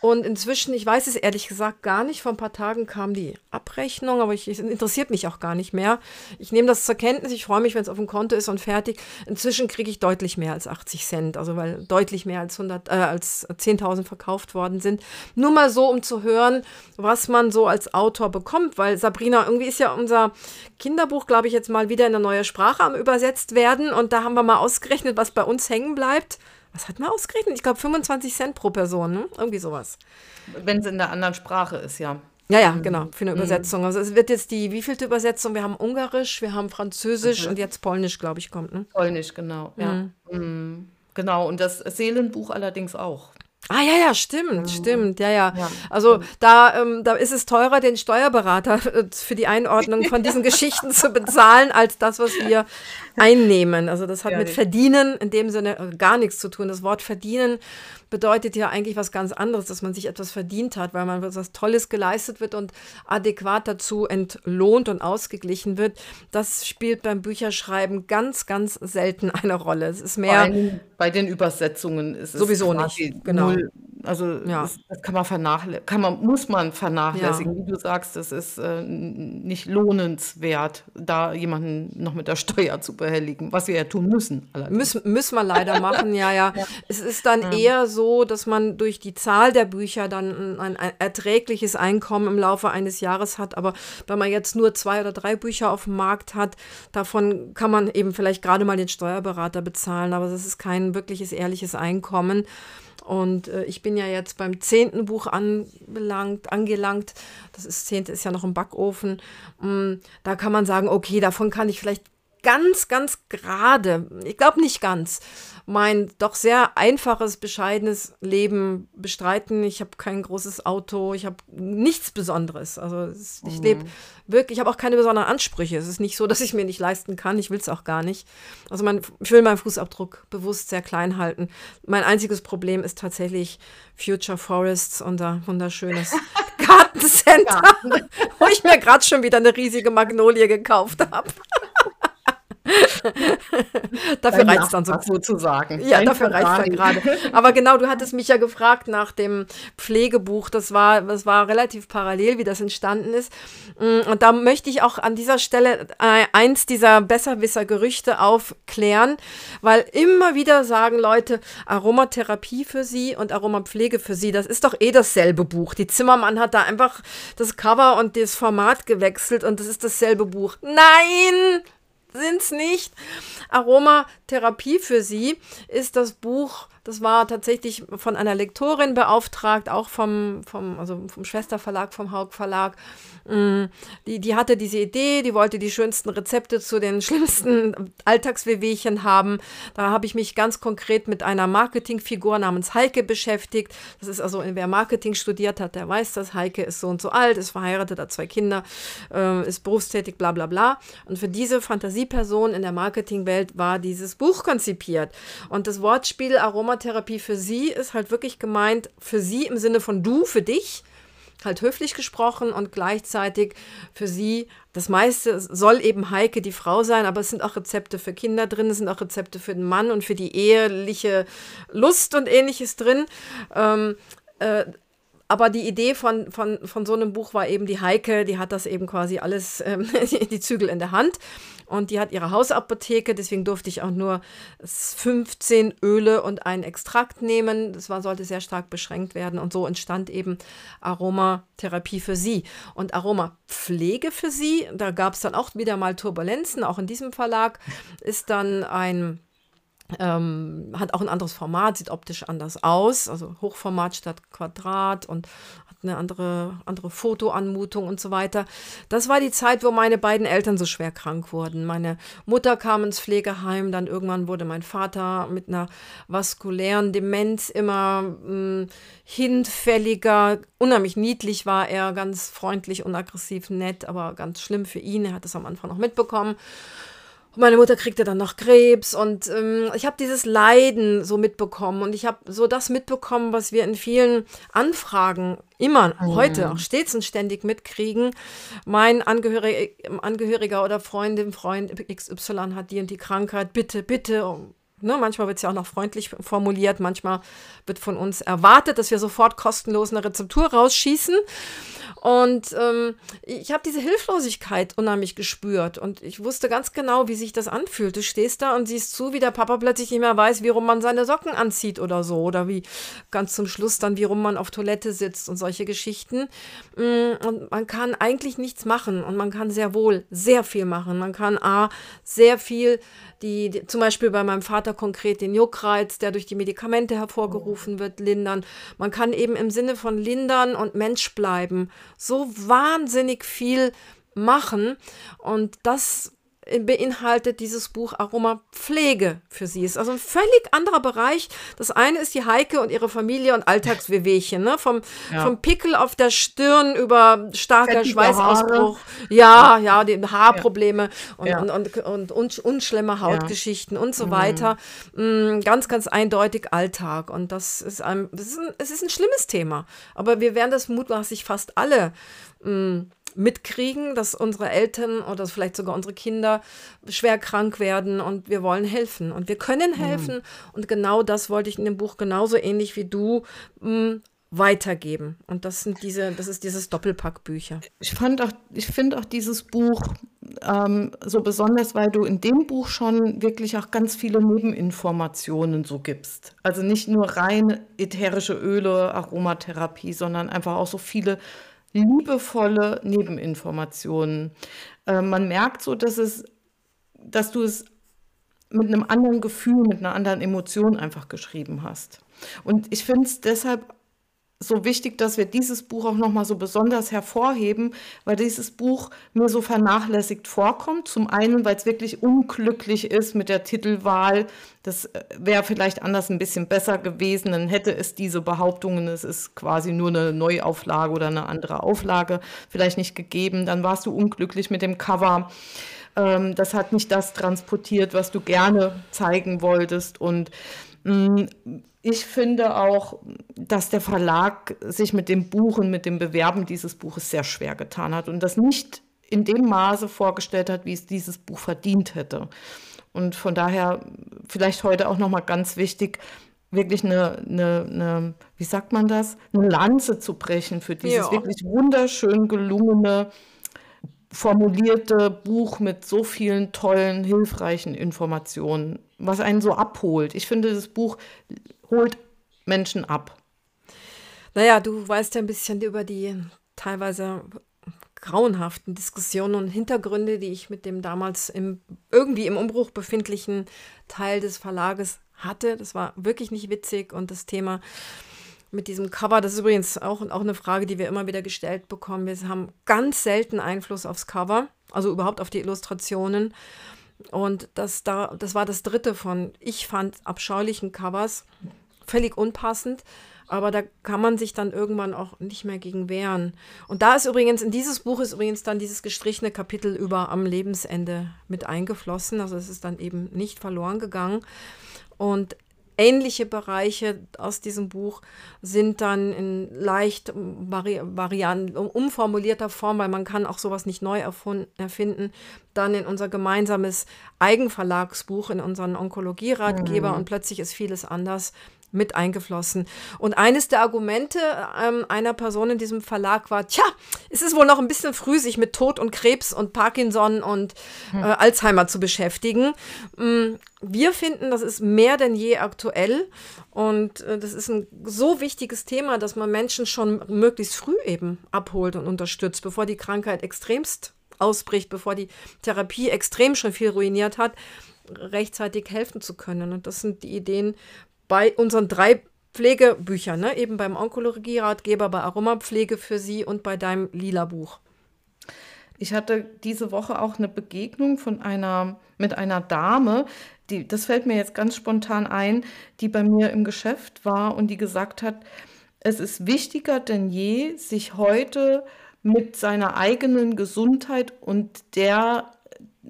Und inzwischen, ich weiß es ehrlich gesagt gar nicht, vor ein paar Tagen kam die Abrechnung, aber ich, es interessiert mich auch gar nicht mehr. Ich nehme das zur Kenntnis, ich freue mich, wenn es auf dem Konto ist und fertig. Inzwischen kriege ich deutlich mehr als 80 Cent, also weil deutlich mehr als, äh, als 10.000 verkauft worden sind. Nur mal so, um zu hören, was man so als Autor bekommt, weil Sabrina, irgendwie ist ja unser Kinderbuch, glaube ich, jetzt mal wieder in eine neue Sprache am übersetzt werden und da haben wir mal ausgerechnet, was bei uns hängen bleibt was hat man ausgerechnet? Ich glaube 25 Cent pro Person, ne? irgendwie sowas. Wenn es in der anderen Sprache ist, ja. Ja, ja, genau, für eine mhm. Übersetzung. Also es wird jetzt die wievielte Übersetzung? Wir haben Ungarisch, wir haben Französisch mhm. und jetzt Polnisch, glaube ich, kommt. Ne? Polnisch, genau, ja. Mhm. mhm. Genau, und das Seelenbuch allerdings auch. Ah ja, ja, stimmt, stimmt, ja, ja. ja. Also da, ähm, da ist es teurer, den Steuerberater äh, für die Einordnung von diesen Geschichten zu bezahlen, als das, was wir einnehmen. Also das hat ja, mit Verdienen in dem Sinne äh, gar nichts zu tun. Das Wort verdienen bedeutet ja eigentlich was ganz anderes, dass man sich etwas verdient hat, weil man was Tolles geleistet wird und adäquat dazu entlohnt und ausgeglichen wird. Das spielt beim Bücherschreiben ganz, ganz selten eine Rolle. Es ist mehr. Bei, bei den Übersetzungen ist es sowieso nicht. Genau. Null, also ja. das, das, kann man vernachlässigen, kann man, muss man vernachlässigen. Ja. Wie du sagst, das ist äh, nicht lohnenswert, da jemanden noch mit der Steuer zu behelligen, was wir ja tun müssen. Müssen, müssen wir leider machen, ja, ja, ja. Es ist dann eher so, so, dass man durch die Zahl der Bücher dann ein, ein, erträgliches Einkommen im Laufe eines Jahres hat. Aber wenn man jetzt nur zwei oder drei Bücher auf dem Markt hat, davon kann man eben vielleicht gerade mal den Steuerberater bezahlen. Aber das ist kein wirkliches ehrliches Einkommen. Und äh, ich bin ja jetzt beim zehnten Buch anbelangt, angelangt. Das ist zehnte ist ja noch im Backofen. Mm, da kann man sagen, okay, davon kann ich vielleicht ganz, ganz gerade, ich glaube nicht ganz, mein doch sehr einfaches, bescheidenes Leben bestreiten. Ich habe kein großes Auto, ich habe nichts Besonderes. Also ich mhm. lebe wirklich, ich habe auch keine besonderen Ansprüche. Es ist nicht so, dass ich mir nicht leisten kann. Ich will es auch gar nicht. Also mein, ich will meinen Fußabdruck bewusst sehr klein halten. Mein einziges Problem ist tatsächlich Future Forests, unser wunderschönes Gartencenter, wo ich mir gerade schon wieder eine riesige Magnolie gekauft habe. dafür reicht es dann so. Sozusagen. Ja, Ein dafür reicht es dann gerade. Aber genau, du hattest mich ja gefragt nach dem Pflegebuch. Das war, das war relativ parallel, wie das entstanden ist. Mm, und da möchte ich auch an dieser Stelle äh, eins dieser Besserwisser-Gerüchte aufklären, weil immer wieder sagen Leute, Aromatherapie für sie und Aromapflege für sie, das ist doch eh dasselbe Buch. Die Zimmermann hat da einfach das Cover und das Format gewechselt und das ist dasselbe Buch. Nein! Sind es nicht. Aromatherapie für sie ist das Buch, das war tatsächlich von einer Lektorin beauftragt, auch vom, vom, also vom Schwesterverlag, vom Haug Verlag. Mm, die, die hatte diese Idee, die wollte die schönsten Rezepte zu den schlimmsten Alltagswehwehchen haben. Da habe ich mich ganz konkret mit einer Marketingfigur namens Heike beschäftigt. Das ist also, wer Marketing studiert hat, der weiß das. Heike ist so und so alt, ist verheiratet, hat zwei Kinder, äh, ist berufstätig, bla bla bla. Und für diese Fantasieperson in der Marketingwelt war dieses Buch konzipiert. Und das Wortspiel Aromatherapie für sie ist halt wirklich gemeint, für sie im Sinne von du, für dich halt höflich gesprochen und gleichzeitig für sie, das meiste soll eben Heike die Frau sein, aber es sind auch Rezepte für Kinder drin, es sind auch Rezepte für den Mann und für die eheliche Lust und ähnliches drin. Ähm, äh, aber die Idee von, von, von so einem Buch war eben die Heike, die hat das eben quasi alles, ähm, die Zügel in der Hand. Und die hat ihre Hausapotheke, deswegen durfte ich auch nur 15 Öle und einen Extrakt nehmen. Das war, sollte sehr stark beschränkt werden. Und so entstand eben Aromatherapie für sie. Und Aromapflege für sie, da gab es dann auch wieder mal Turbulenzen, auch in diesem Verlag, ist dann ein ähm, hat auch ein anderes Format, sieht optisch anders aus, also Hochformat statt Quadrat und hat eine andere, andere Fotoanmutung und so weiter. Das war die Zeit, wo meine beiden Eltern so schwer krank wurden. Meine Mutter kam ins Pflegeheim, dann irgendwann wurde mein Vater mit einer vaskulären Demenz immer mh, hm, hinfälliger. Unheimlich niedlich war er, ganz freundlich, unaggressiv, nett, aber ganz schlimm für ihn. Er hat es am Anfang noch mitbekommen meine Mutter kriegte dann noch Krebs und ähm, ich habe dieses Leiden so mitbekommen und ich habe so das mitbekommen, was wir in vielen Anfragen immer mhm. heute auch stets und ständig mitkriegen. Mein Angehöriger, Angehöriger oder Freundin, Freund XY hat die und die Krankheit, bitte, bitte. Ne, manchmal wird es ja auch noch freundlich formuliert, manchmal wird von uns erwartet, dass wir sofort kostenlos eine Rezeptur rausschießen. Und ähm, ich habe diese Hilflosigkeit unheimlich gespürt und ich wusste ganz genau, wie sich das anfühlt. Du stehst da und siehst zu, wie der Papa plötzlich nicht mehr weiß, wie rum man seine Socken anzieht oder so oder wie ganz zum Schluss dann, wie rum man auf Toilette sitzt und solche Geschichten. Mm, und man kann eigentlich nichts machen und man kann sehr wohl sehr viel machen. Man kann A, sehr viel die, die, zum Beispiel bei meinem Vater konkret den Juckreiz, der durch die Medikamente hervorgerufen wird, lindern. Man kann eben im Sinne von lindern und Mensch bleiben so wahnsinnig viel machen und das beinhaltet dieses Buch Aromapflege für sie. Ist also ein völlig anderer Bereich. Das eine ist die Heike und ihre Familie und Alltagswehwehchen, ne? Vom, ja. vom Pickel auf der Stirn über starker Fettige Schweißausbruch. Haare. Ja, ja, die Haarprobleme ja. Und, ja. und, und, und, unschlimme Hautgeschichten und so weiter. Mhm. Ganz, ganz eindeutig Alltag. Und das ist ein, das ist ein, es ist ein schlimmes Thema. Aber wir werden das mutmaßlich fast alle mh, mm, mitkriegen, dass unsere Eltern oder vielleicht sogar unsere Kinder schwer krank werden und wir wollen helfen und wir können mhm. helfen. Mhm. Und genau das wollte ich in dem Buch genauso ähnlich wie du mh, mm, weitergeben. Und das sind diese, das ist dieses Doppelpackbücher. Ich fand auch, ich finde auch dieses Buch ähm, so besonders, weil du in dem Buch schon wirklich auch ganz viele Nebeninformationen so gibst. Also nicht nur rein ätherische Öle, Aromatherapie, sondern einfach auch so viele liebevolle Nebeninformationen. Äh, man merkt so, dass es, dass du es mit einem anderen Gefühl, mit einer anderen Emotion einfach geschrieben hast. Und ich finde es deshalb so wichtig, dass wir dieses Buch auch nochmal so besonders hervorheben, weil dieses Buch mir so vernachlässigt vorkommt. Zum einen, weil es wirklich unglücklich ist mit der Titelwahl. Das äh, wäre vielleicht anders ein bisschen besser gewesen. Dann hätte es diese Behauptungen, es ist quasi nur eine Neuauflage oder eine andere Auflage, vielleicht nicht gegeben. Dann warst du unglücklich mit dem Cover. Ähm, das hat nicht das transportiert, was du gerne zeigen wolltest. Und mm, ich finde auch, dass der Verlag sich mit dem Buch und mit dem Bewerben dieses Buches sehr schwer getan hat und das nicht in dem Maße vorgestellt hat, wie es dieses Buch verdient hätte. Und von daher vielleicht heute auch nochmal ganz wichtig, wirklich eine, eine, eine, wie sagt man das, eine Lanze zu brechen für dieses ja. wirklich wunderschön gelungene, formulierte Buch mit so vielen tollen, hilfreichen Informationen, was einen so abholt. Ich finde, das Buch holt Menschen ab. Naja, du weißt ja ein bisschen über die teilweise grauenhaften Diskussionen und Hintergründe, die ich mit dem damals im, irgendwie im Umbruch befindlichen Teil des Verlages hatte. Das war wirklich nicht witzig und das Thema mit diesem Cover, das ist übrigens auch, auch eine Frage, die wir immer wieder gestellt bekommen. Wir haben ganz selten Einfluss aufs Cover, also überhaupt auf die Illustrationen. Und das, da, das war das dritte von, ich fand, abscheulichen Covers. Völlig unpassend. Aber da kann man sich dann irgendwann auch nicht mehr gegen wehren. Und da ist übrigens, in dieses Buch ist übrigens dann dieses gestrichene Kapitel über am Lebensende mit eingeflossen. Also es ist dann eben nicht verloren gegangen. Und ähnliche Bereiche aus diesem Buch sind dann in leicht vari variant, umformulierter Form, weil man kann auch sowas nicht neu erfinden, dann in unser gemeinsames Eigenverlagsbuch, in unseren Onkologieratgeber mhm. und plötzlich ist vieles anders mit eingeflossen. Und eines der Argumente ähm, einer Person in diesem Verlag war, tja, es ist wohl noch ein bisschen früh, sich mit Tod und Krebs und Parkinson und hm. äh, Alzheimer zu beschäftigen. Ähm, wir finden, das ist mehr denn je aktuell und äh, das ist ein so wichtiges Thema, dass man Menschen schon möglichst früh eben abholt und unterstützt, bevor die Krankheit extremst ausbricht, bevor die Therapie extrem schon viel ruiniert hat rechtzeitig helfen zu können. Und das sind die Ideen bei unseren drei Pflegebüchern, ne? eben beim Onkologie-Ratgeber, bei Aromapflege für Sie und bei deinem Lila-Buch. Ich hatte diese Woche auch eine Begegnung von einer, mit einer Dame, die, das fällt mir jetzt ganz spontan ein, die bei mir im Geschäft war und die gesagt hat, es ist wichtiger denn je, sich heute mit seiner eigenen Gesundheit und der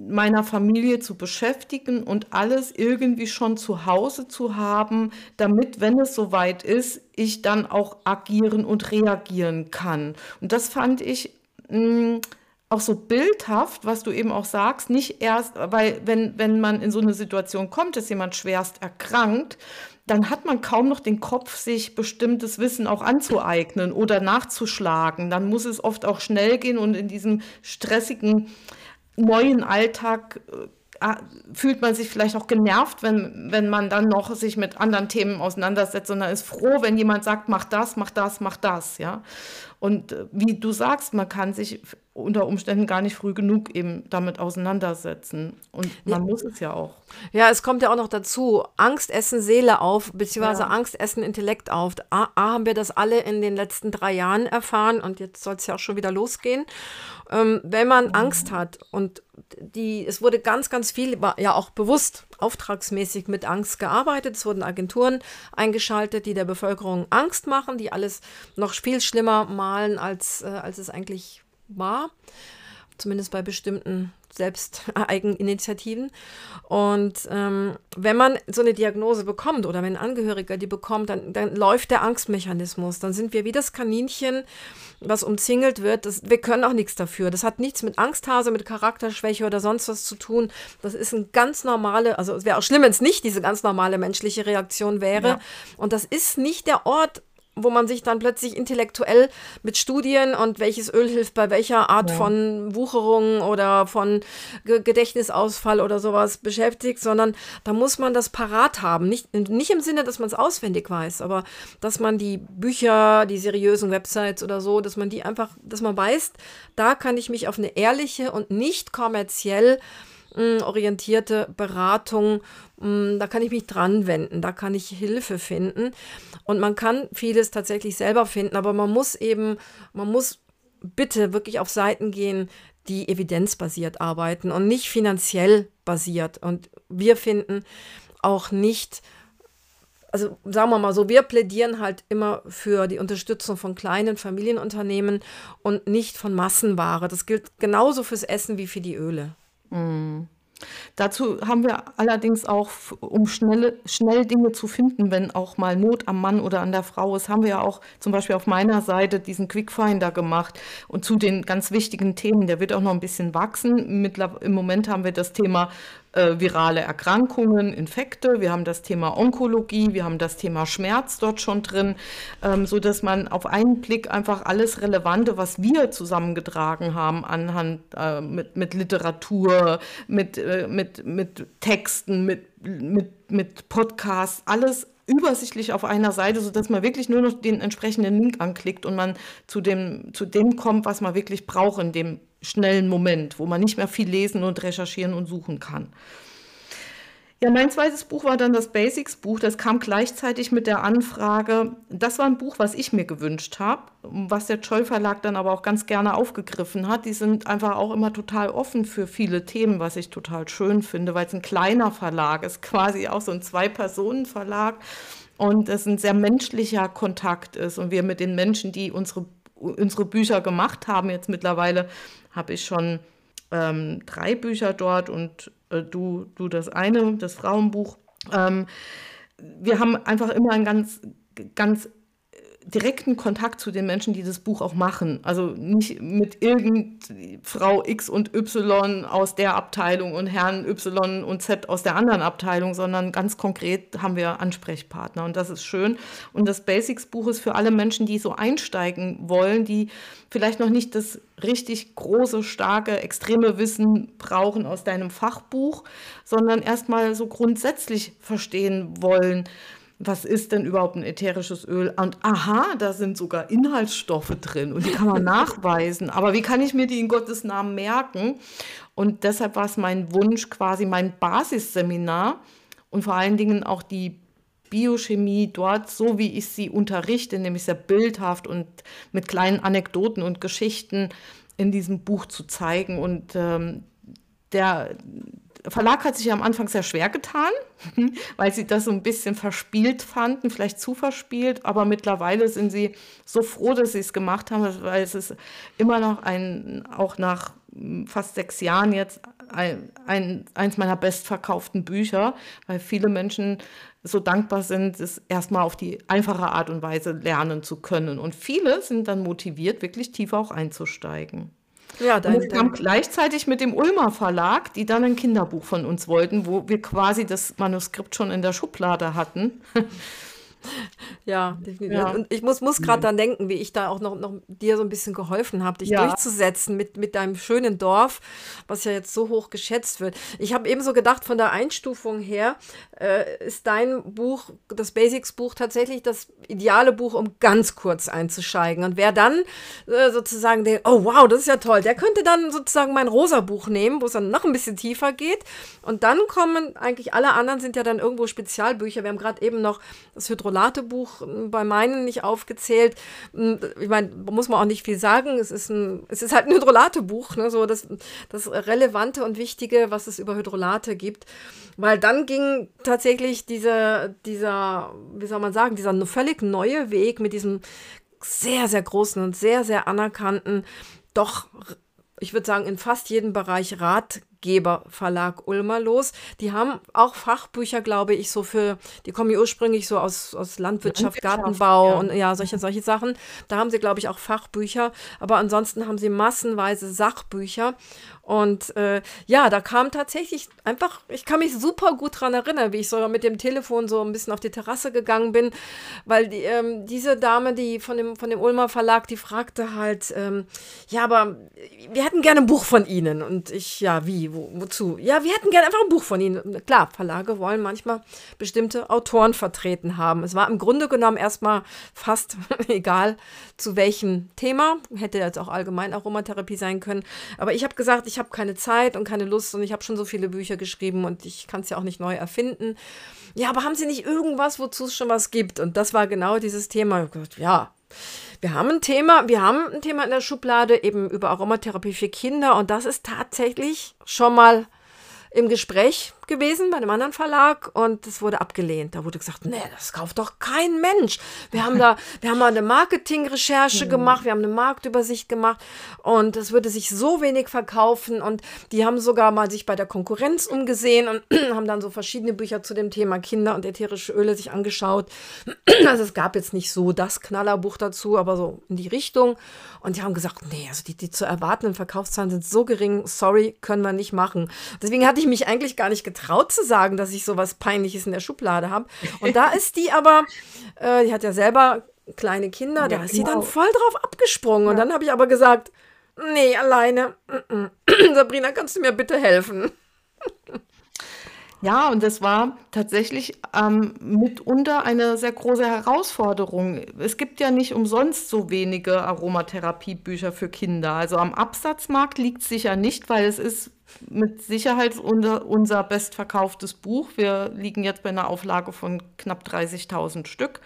meiner Familie zu beschäftigen und alles irgendwie schon zu Hause zu haben, damit, wenn es soweit ist, ich dann auch agieren und reagieren kann. Und das fand ich mh, mm, auch so bildhaft, was du eben auch sagst, nicht erst, weil wenn, wenn man in so eine Situation kommt, dass jemand schwerst erkrankt, dann hat man kaum noch den Kopf, sich bestimmtes Wissen auch anzueignen oder nachzuschlagen. Dann muss es oft auch schnell gehen und in diesem stressigen neuen Alltag äh, fühlt man sich vielleicht auch genervt, wenn, wenn man dann noch sich mit anderen Themen auseinandersetzt, sondern ist froh, wenn jemand sagt, mach das, mach das, mach das, ja. Und äh, wie du sagst, man kann sich unter Umständen gar nicht früh genug eben damit auseinandersetzen. Und man ja. muss es ja auch. Ja, es kommt ja auch noch dazu, Angst essen Seele auf, beziehungsweise ja. Angst essen Intellekt auf. A, A, haben wir das alle in den letzten drei Jahren erfahren und jetzt soll es ja auch schon wieder losgehen. Ähm, wenn man mhm. Angst hat und die, es wurde ganz, ganz viel, war ja auch bewusst auftragsmäßig mit Angst gearbeitet. Es wurden Agenturen eingeschaltet, die der Bevölkerung Angst machen, die alles noch viel schlimmer malen, als, äh, als es eigentlich war. Zumindest bei bestimmten Selbsteigeninitiativen. Und ähm, wenn man so eine Diagnose bekommt oder wenn ein Angehöriger die bekommt, dann, dann läuft der Angstmechanismus. Dann sind wir wie das Kaninchen, was umzingelt wird. Das, wir können auch nichts dafür. Das hat nichts mit Angsthase, mit Charakterschwäche oder sonst was zu tun. Das ist eine ganz normale, also es wäre auch schlimm, wenn es nicht diese ganz normale menschliche Reaktion wäre. Ja. Und das ist nicht der Ort, wo man sich dann plötzlich intellektuell mit Studien und welches Öl hilft bei welcher Art ja. von Wucherung oder von G Gedächtnisausfall oder sowas beschäftigt, sondern da muss man das parat haben. Nicht, nicht im Sinne, dass man es auswendig weiß, aber dass man die Bücher, die seriösen Websites oder so, dass man die einfach, dass man weiß, da kann ich mich auf eine ehrliche und nicht kommerziell hm, orientierte Beratung, hm, da kann ich mich dran wenden, da kann ich Hilfe finden. Und man kann vieles tatsächlich selber finden, aber man muss eben, man muss bitte wirklich auf Seiten gehen, die evidenzbasiert arbeiten und nicht finanziell basiert. Und wir finden auch nicht, also sagen wir mal so, wir plädieren halt immer für die Unterstützung von kleinen Familienunternehmen und nicht von Massenware. Das gilt genauso fürs Essen wie für die Öle. Mhm. Dazu haben wir allerdings auch, um schnelle, schnell Dinge zu finden, wenn auch mal Not am Mann oder an der Frau ist, haben wir ja auch zum Beispiel auf meiner Seite diesen Quickfinder gemacht und zu den ganz wichtigen Themen. Der wird auch noch ein bisschen wachsen. Mittler Im Moment haben wir das Thema äh, virale Erkrankungen, Infekte, wir haben das Thema Onkologie, wir haben das Thema Schmerz dort schon drin, ähm, so dass man auf einen Blick einfach alles Relevante, was wir zusammengetragen haben, anhand äh, mit, mit Literatur, mit, äh, mit, mit Texten, mit, mit, mit Podcasts, alles übersichtlich auf einer Seite, sodass man wirklich nur noch den entsprechenden Link anklickt und man zu dem, zu dem kommt, was man wirklich braucht in dem schnellen Moment, wo man nicht mehr viel lesen und recherchieren und suchen kann. Ja, mein zweites Buch war dann das Basics-Buch. Das kam gleichzeitig mit der Anfrage. Das war ein Buch, was ich mir gewünscht habe, was der Scholl Verlag dann aber auch ganz gerne aufgegriffen hat. Die sind einfach auch immer total offen für viele Themen, was ich total schön finde, weil es ein kleiner Verlag ist, quasi auch so ein Zwei-Personen-Verlag und es ein sehr menschlicher Kontakt ist und wir mit den Menschen, die unsere, unsere Bücher gemacht haben, jetzt mittlerweile habe ich schon ähm, drei Bücher dort und äh, du, du das eine, das Frauenbuch. Ähm, wir haben einfach immer ein ganz, ganz direkten Kontakt zu den Menschen, die das Buch auch machen. Also nicht mit irgend Frau X und Y aus der Abteilung und Herrn Y und Z aus der anderen Abteilung, sondern ganz konkret haben wir Ansprechpartner und das ist schön. Und das Basics-Buch ist für alle Menschen, die so einsteigen wollen, die vielleicht noch nicht das richtig große, starke, extreme Wissen brauchen aus deinem Fachbuch, sondern erstmal so grundsätzlich verstehen wollen, was ist denn überhaupt ein ätherisches Öl? Und aha, da sind sogar Inhaltsstoffe drin und die kann man nachweisen. Aber wie kann ich mir die in Gottes Namen merken? Und deshalb war es mein Wunsch, quasi mein Basisseminar und vor allen Dingen auch die Biochemie dort, so wie ich sie unterrichte, nämlich sehr bildhaft und mit kleinen Anekdoten und Geschichten in diesem Buch zu zeigen. Und ähm, der, Verlag hat sich am Anfang sehr schwer getan, weil sie das so ein bisschen verspielt fanden, vielleicht zu verspielt, aber mittlerweile sind sie so froh, dass sie es gemacht haben, weil es ist immer noch ein, auch nach fast sechs Jahren jetzt ein, ein, eins meiner bestverkauften Bücher, weil viele Menschen so dankbar sind, es erstmal auf die einfache Art und Weise lernen zu können. Und viele sind dann motiviert, wirklich tiefer auch einzusteigen. Ja, dein, und es kam gleichzeitig mit dem Ulmer Verlag, die dann ein Kinderbuch von uns wollten, wo wir quasi das Manuskript schon in der Schublade hatten. Ja, definitiv. Ja. Und ich muss, muss gerade dann denken, wie ich da auch noch, noch dir so ein bisschen geholfen habe, dich ja. durchzusetzen mit, mit deinem schönen Dorf, was ja jetzt so hoch geschätzt wird. Ich habe eben so gedacht, von der Einstufung her äh, ist dein Buch, das Basics-Buch, tatsächlich das ideale Buch, um ganz kurz einzusteigen. Und wer dann äh, sozusagen den, oh wow, das ist ja toll, der könnte dann sozusagen mein rosa Buch nehmen, wo es dann noch ein bisschen tiefer geht. Und dann kommen eigentlich alle anderen sind ja dann irgendwo Spezialbücher. Wir haben gerade eben noch das Hydrolate-Buch bei meinen nicht aufgezählt. Hm, ich meine, muss man auch nicht viel sagen. Es ist, ein, es ist halt ein Hydrolate-Buch, ne? so das, das Relevante und Wichtige, was es über Hydrolate gibt. Weil dann ging tatsächlich diese, dieser, wie soll man sagen, dieser völlig neue Weg mit diesem sehr, sehr großen und sehr, sehr anerkannten, doch ich würde sagen, in fast jedem Bereich Rat, Geber Verlag Ulmer los. Die haben auch Fachbücher, glaube ich, so für, die kommen ja ursprünglich so aus, aus Landwirtschaft, Landwirtschaft Gartenbau ja. und ja, solche, solche Sachen. Da haben sie, glaube ich, auch Fachbücher, aber ansonsten haben sie massenweise Sachbücher. Und äh, ja, da kam tatsächlich einfach, ich kann mich super gut daran erinnern, wie ich sogar mit dem Telefon so ein bisschen auf die Terrasse gegangen bin, weil die, ähm, diese Dame, die von dem, von dem Ulmer Verlag, die fragte halt, ähm, ja, aber wir hätten gerne ein Buch von Ihnen. Und ich, ja, wie, wo, wozu? Ja, wir hätten gerne einfach ein Buch von Ihnen. Klar, Verlage wollen manchmal bestimmte Autoren vertreten haben. Es war im Grunde genommen erstmal fast egal, zu welchem Thema. Hätte jetzt auch allgemein Aromatherapie sein können. Aber ich habe gesagt, ich habe keine Zeit und keine Lust und ich habe schon so viele Bücher geschrieben und ich kann es ja auch nicht neu erfinden. Ja, aber haben Sie nicht irgendwas, wozu es schon was gibt? Und das war genau dieses Thema. Ja, wir haben ein Thema, wir haben ein Thema in der Schublade eben über Aromatherapie für Kinder. Und das ist tatsächlich schon mal im Gespräch gewesen bei einem anderen Verlag und es wurde abgelehnt. Da wurde gesagt, nee, das kauft doch kein Mensch. Wir haben da, wir haben mal eine Marketingrecherche mhm. gemacht, wir haben eine Marktübersicht gemacht und es würde sich so wenig verkaufen und die haben sogar mal sich bei der Konkurrenz umgesehen und haben dann so verschiedene Bücher zu dem Thema Kinder und ätherische Öle sich angeschaut. Also es gab jetzt nicht so das Knallerbuch dazu, aber so in die Richtung und die haben gesagt, nee, also die, die zu erwartenden Verkaufszahlen sind so gering, sorry, können wir nicht machen. Deswegen hatte ich mich eigentlich gar nicht getraut, getraut zu sagen, dass ich sowas Peinliches in der Schublade habe. Und da ist die aber, äh, die hat ja selber kleine Kinder, ja, da ist genau. sie dann genau. voll drauf abgesprungen. Ja. Und dann habe ich aber gesagt, nee, alleine. Sabrina, kannst du mir bitte helfen? Ja, und das war tatsächlich ähm, mitunter eine sehr große Herausforderung. Es gibt ja nicht umsonst so wenige Aromatherapiebücher für Kinder. Also am Absatzmarkt liegt es sicher nicht, weil es ist mit Sicherheit unser, unser bestverkauftes Buch. Wir liegen jetzt bei einer Auflage von knapp 30.000 Stück.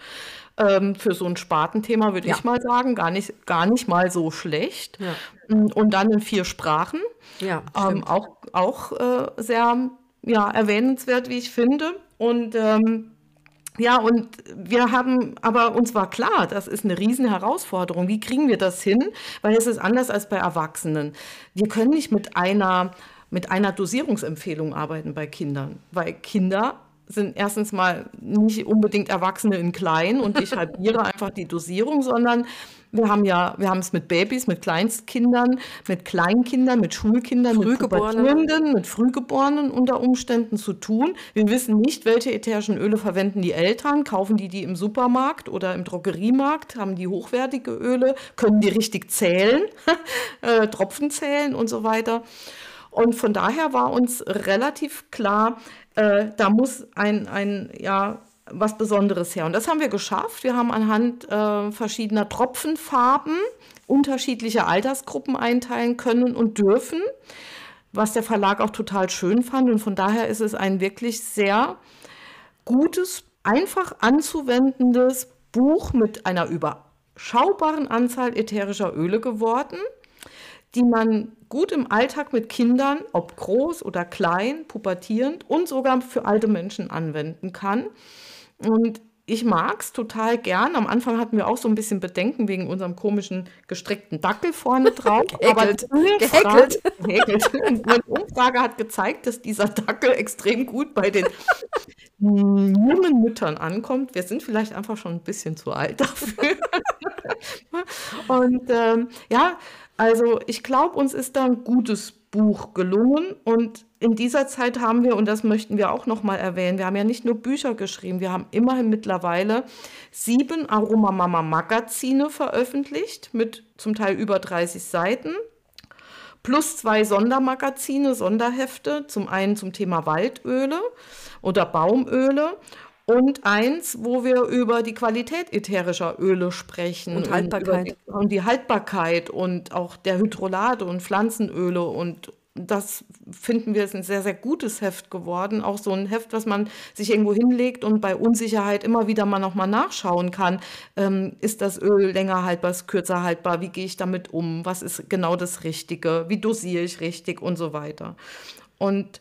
Ähm, für so ein Spartenthema würde ja. ich mal sagen, gar nicht, gar nicht mal so schlecht. Ja. Und dann in vier Sprachen. Ja, ähm, auch auch äh, sehr ja, erwähnenswert, wie ich finde. Und ähm, ja, und wir haben, aber uns war klar, das ist eine riesen Herausforderung. Wie kriegen wir das hin? Weil es ist anders als bei Erwachsenen. Wir können nicht mit einer, mit einer Dosierungsempfehlung arbeiten bei Kindern, weil Kinder sind erstens mal nicht unbedingt Erwachsene in klein und ich halbiere einfach die Dosierung, sondern wir haben ja, wir haben es mit Babys, mit Kleinstkindern, mit Kleinkindern, mit Schulkindern, mit Pubertierenden, mit Frühgeborenen unter Umständen zu tun. Wir wissen nicht, welche ätherischen Öle verwenden die Eltern. Kaufen die die im Supermarkt oder im Drogeriemarkt? Haben die hochwertige Öle? Können die richtig zählen? äh, Tropfen zählen und so weiter. Und von daher war uns relativ klar, äh, da muss ein, ein ja, was Besonderes her. Und das haben wir geschafft. Wir haben anhand äh, verschiedener Tropfenfarben unterschiedliche Altersgruppen einteilen können und dürfen, was der Verlag auch total schön fand. Und von daher ist es ein wirklich sehr gutes, einfach anzuwendendes Buch mit einer überschaubaren Anzahl ätherischer Öle geworden, die man gut im Alltag mit Kindern, ob groß oder klein, pubertierend und sogar für alte Menschen anwenden kann. Und ich mag es total gern. Am Anfang hatten wir auch so ein bisschen Bedenken wegen unserem komischen gestrickten Dackel vorne drauf. Gehäkelt. Aber gehäkelt. Eine Umfrage hat gezeigt, dass dieser Dackel extrem gut bei den jungen Müttern ankommt. Wir sind vielleicht einfach schon ein bisschen zu alt dafür. Und ähm, ja, also ich glaube, uns ist da ein gutes Buch gelungen und in dieser Zeit haben wir, und das möchten wir auch nochmal erwähnen, wir haben ja nicht nur Bücher geschrieben, wir haben immerhin mittlerweile sieben Aromamama-Magazine veröffentlicht mit zum Teil über 30 Seiten plus zwei Sondermagazine, Sonderhefte, zum einen zum Thema Waldöle oder Baumöle und eins, wo wir über die Qualität ätherischer Öle sprechen. Und Haltbarkeit. Und, die, und die Haltbarkeit und auch der Hydrolate und Pflanzenöle und das finden wir ist ein sehr, sehr gutes Heft geworden. Auch so ein Heft, was man sich irgendwo hinlegt und bei Unsicherheit immer wieder mal nochmal nachschauen kann. Ähm, ist das Öl länger haltbar, ist kürzer haltbar? Wie gehe ich damit um? Was ist genau das Richtige? Wie dosiere ich richtig und so weiter? Und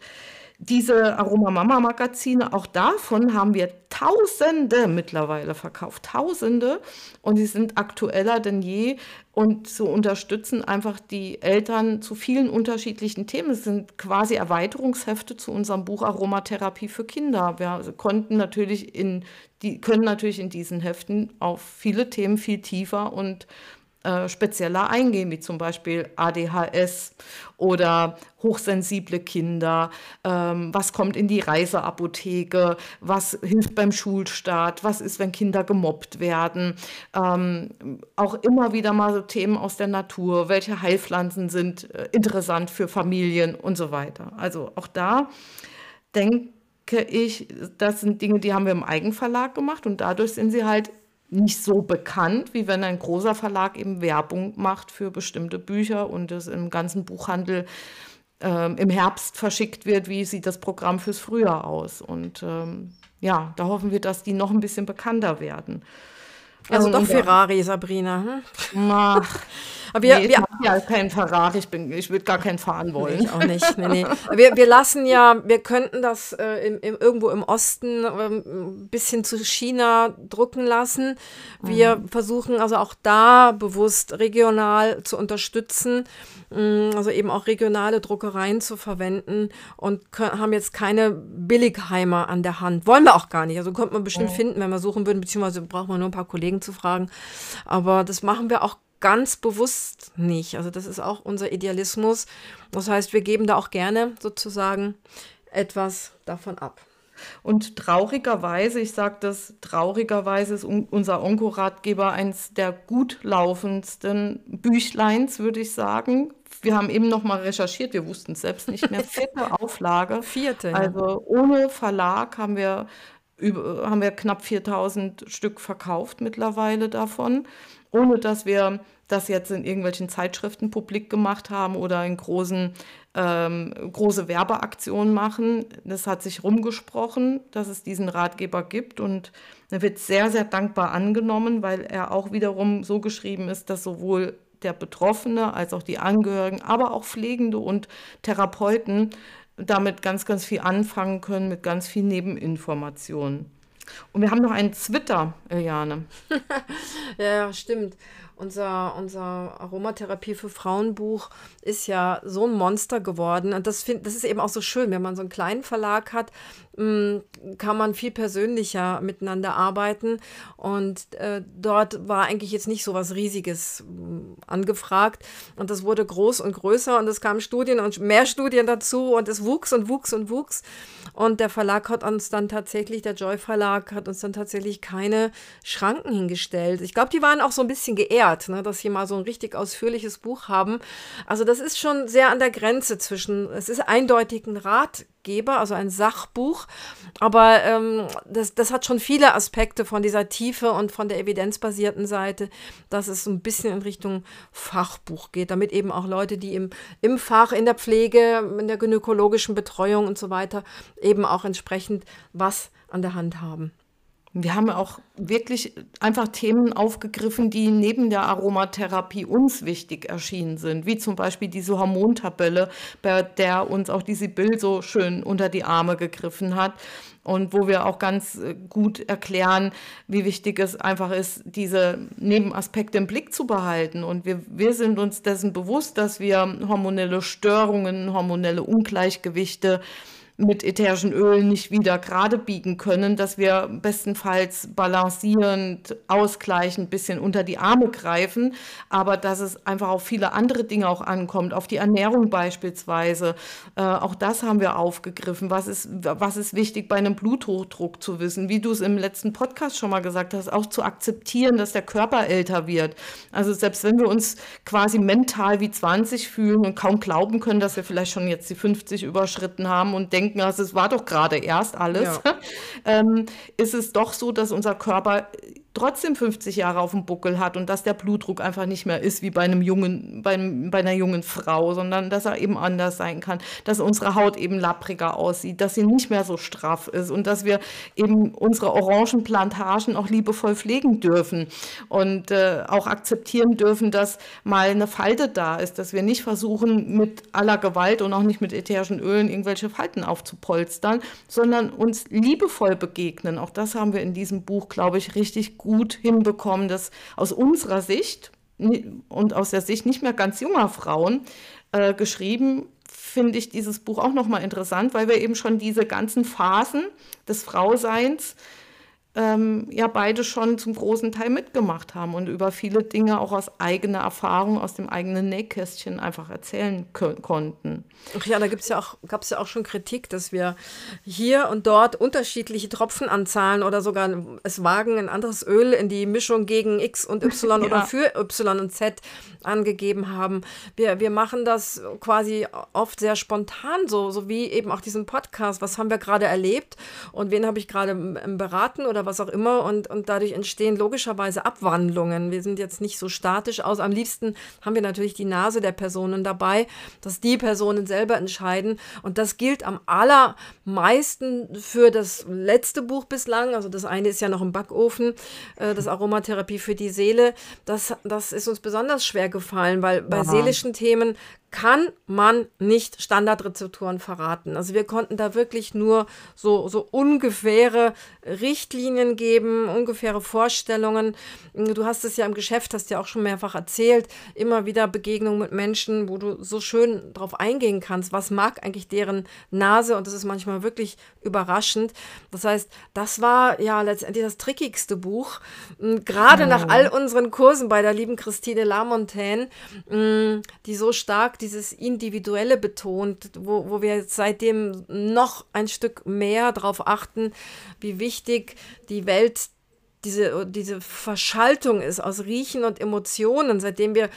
diese Aroma Mama Magazine, auch davon haben wir Tausende mittlerweile verkauft. Tausende. Und sie sind aktueller denn je und zu unterstützen einfach die Eltern zu vielen unterschiedlichen Themen. Es sind quasi Erweiterungshefte zu unserem Buch Aromatherapie für Kinder. Wir konnten natürlich in die, können natürlich in diesen Heften auf viele Themen viel tiefer und äh, spezieller eingehen, wie zum Beispiel ADHS oder hochsensible Kinder, ähm, was kommt in die Reiseapotheke, was hilft beim Schulstart, was ist, wenn Kinder gemobbt werden, ähm, auch immer wieder mal so Themen aus der Natur, welche Heilpflanzen sind äh, interessant für Familien und so weiter. Also auch da denke ich, das sind Dinge, die haben wir im Eigenverlag gemacht und dadurch sind sie halt nicht so bekannt, wie wenn ein großer Verlag eben Werbung macht für bestimmte Bücher und es im ganzen Buchhandel ähm, im Herbst verschickt wird, wie sieht das Programm fürs Frühjahr aus. Und ähm, ja, da hoffen wir, dass die noch ein bisschen bekannter werden. Also ähm, doch Ferrari, Sabrina. Hm? Ach, Aber wir, nee, wir, ja kein Ferrari, ich, ich würde gar keinen fahren wollen. Nee, ich auch nicht. Nee, nee. Wir, wir lassen ja, wir könnten das äh, im, im, irgendwo im Osten ähm, ein bisschen zu China drucken lassen. Wir mhm. versuchen also auch da bewusst regional zu unterstützen, mh, mm, also eben auch regionale Druckereien zu verwenden und können, haben jetzt keine Billigheimer an der Hand. Wollen wir auch gar nicht. Also könnte man bestimmt mhm. finden, wenn wir suchen würden, beziehungsweise braucht man nur ein paar Kollegen zu fragen. Aber das machen wir auch ganz bewusst nicht. Also das ist auch unser Idealismus. Das heißt, wir geben da auch gerne sozusagen etwas davon ab. Und traurigerweise, ich sage das traurigerweise, ist unser Onkoratgeber eines der gut laufendsten Büchleins, würde ich sagen. Wir haben eben noch mal recherchiert, wir wussten es selbst nicht mehr. Vierte Auflage. Vierte. Also ohne Verlag haben wir, haben wir knapp 4000 Stück verkauft mittlerweile davon ohne dass wir das jetzt in irgendwelchen Zeitschriften publik gemacht haben oder in großen, ähm, große Werbeaktionen machen. Das hat sich rumgesprochen, dass es diesen Ratgeber gibt und er wird sehr, sehr dankbar angenommen, weil er auch wiederum so geschrieben ist, dass sowohl der Betroffene als auch die Angehörigen, aber auch Pflegende und Therapeuten damit ganz, ganz viel anfangen können mit ganz viel Nebeninformationen. Und wir haben noch einen Twitter, Eliane. ja, stimmt. Unser, unser Aromatherapie für Frauenbuch ist ja so ein Monster geworden. Und das, find, das ist eben auch so schön, wenn man so einen kleinen Verlag hat, kann man viel persönlicher miteinander arbeiten. Und äh, dort war eigentlich jetzt nicht so was Riesiges äh, angefragt. Und das wurde groß und größer und es kamen Studien und mehr Studien dazu und es wuchs und wuchs und wuchs. Und der Verlag hat uns dann tatsächlich, der Joy Verlag, hat uns dann tatsächlich keine Schranken hingestellt. Ich glaube, die waren auch so ein bisschen geehrt, ne, dass sie mal so ein richtig ausführliches Buch haben. Also das ist schon sehr an der Grenze zwischen, es ist eindeutig ein Ratgeber, also ein Sachbuch, aber ähm, das, das hat schon viele Aspekte von dieser Tiefe und von der evidenzbasierten Seite, dass es ein bisschen in Richtung Fachbuch geht, damit eben auch Leute, die im, im Fach, in der Pflege, in der gynäkologischen Betreuung und so weiter eben auch entsprechend was an der Hand haben. Wir haben auch wirklich einfach Themen aufgegriffen, die neben der Aromatherapie uns wichtig erschienen sind, wie zum Beispiel diese Hormontabelle, bei der uns auch die Sibyl so schön unter die Arme gegriffen hat und wo wir auch ganz äh, gut erklären, wie wichtig es einfach ist, diese Nebenaspekte im Blick zu behalten. Und wir, wir sind uns dessen bewusst, dass wir hormonelle Störungen, hormonelle Ungleichgewichte mit ätherischen Ölen nicht wieder gerade biegen können, dass wir bestenfalls balancierend, ausgleichend ein bisschen unter die Arme greifen, aber dass es einfach auf viele andere Dinge auch ankommt, auf die Ernährung beispielsweise. Äh, auch das haben wir aufgegriffen. Was ist, was ist wichtig bei einem Bluthochdruck zu wissen? Wie du es im letzten Podcast schon mal gesagt hast, auch zu akzeptieren, dass der Körper älter wird. Also selbst wenn wir uns quasi mental wie 20 fühlen und kaum glauben können, dass wir vielleicht schon jetzt die 50 überschritten haben und denken, also es war doch gerade erst alles, ja. ähm, ist es doch so, dass unser Körper trotzdem 50 Jahre auf dem Buckel hat und dass der Blutdruck einfach nicht mehr ist wie bei einem jungen, bei, bei einer jungen Frau, sondern dass er eben anders sein kann, dass unsere Haut eben lappriger aussieht, dass sie nicht mehr so straff ist und dass wir eben unsere Orangenplantagen auch liebevoll pflegen dürfen und äh, auch akzeptieren dürfen, dass mal eine Falte da ist, dass wir nicht versuchen mit aller Gewalt und auch nicht mit ätherischen Ölen irgendwelche Falten aufzupolstern, sondern uns liebevoll begegnen. Auch das haben wir in diesem Buch, glaube ich, richtig gut hinbekommen, dass aus unserer Sicht und aus der Sicht nicht mehr ganz junger Frauen äh, geschrieben, finde ich dieses Buch auch nochmal interessant, weil wir eben schon diese ganzen Phasen des Frauseins ähm, ja beide schon zum großen Teil mitgemacht haben und über viele Dinge auch aus eigener Erfahrung, aus dem eigenen Nähkästchen einfach erzählen konnten. Ach ja, da gibt's ja auch, gab es ja auch schon Kritik, dass wir hier und dort unterschiedliche Tropfenanzahlen oder sogar es wagen, ein anderes Öl in die Mischung gegen X und Y ja. oder für Y und Z angegeben haben. Wir, wir machen das quasi oft sehr spontan, so, so wie eben auch diesen Podcast. Was haben wir gerade erlebt und wen habe ich gerade beraten oder oder was auch immer und, und dadurch entstehen logischerweise Abwandlungen. Wir sind jetzt nicht so statisch aus. Am liebsten haben wir natürlich die Nase der Personen dabei, dass die Personen selber entscheiden und das gilt am allermeisten für das letzte Buch bislang. Also das eine ist ja noch im Backofen, äh, das Aromatherapie für die Seele. Das, das ist uns besonders schwer gefallen, weil bei Aha. seelischen Themen kann man nicht Standardrezepturen verraten. Also wir konnten da wirklich nur so, so ungefähre Richtlinien geben, ungefähre Vorstellungen. Du hast es ja im Geschäft, hast ja auch schon mehrfach erzählt, immer wieder Begegnungen mit Menschen, wo du so schön drauf eingehen kannst, was mag eigentlich deren Nase und das ist manchmal wirklich überraschend. Das heißt, das war ja letztendlich das trickigste Buch. Gerade oh. nach all unseren Kursen bei der lieben Christine Lamontaine, die so stark dieses Individuelle betont, wo, wo wir seitdem noch ein Stück mehr darauf achten, wie wichtig die Welt diese, diese Verschaltung ist aus Riechen und Emotionen, seitdem wir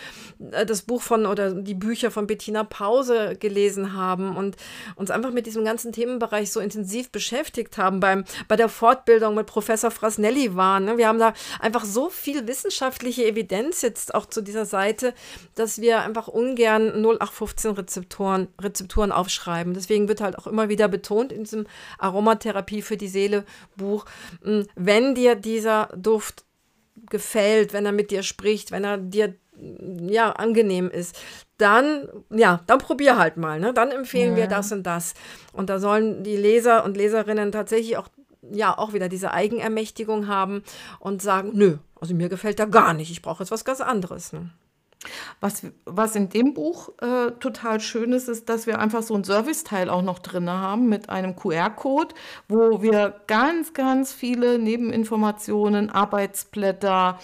äh, das Buch von oder die Bücher von Bettina Pause gelesen haben und uns einfach mit diesem ganzen Themenbereich so intensiv beschäftigt haben beim, bei der Fortbildung mit Professor Frasnelli waren. Ne? Wir haben da einfach so viel wissenschaftliche Evidenz jetzt auch zu dieser Seite, dass wir einfach ungern 0815 Rezeptoren, Rezepturen aufschreiben. Deswegen wird halt auch immer wieder betont in diesem Aromatherapie für die Seele Buch, hm, wenn dir dieser dieser Duft gefällt, wenn er mit dir spricht, wenn er dir ja angenehm ist, dann ja, dann probier halt mal, ne? Dann empfehlen ja. wir das und das und da sollen die Leser und Leserinnen tatsächlich auch ja auch wieder diese Eigenermächtigung haben und sagen, nö, also mir gefällt da gar nicht, ich brauche jetzt was ganz anderes. Ne? Was, was in dem Buch äh, total schön ist, ist, dass wir einfach so ein Serviceteil auch noch drin haben mit einem QR-Code, wo wir ganz, ganz viele Nebeninformationen, Arbeitsblätter,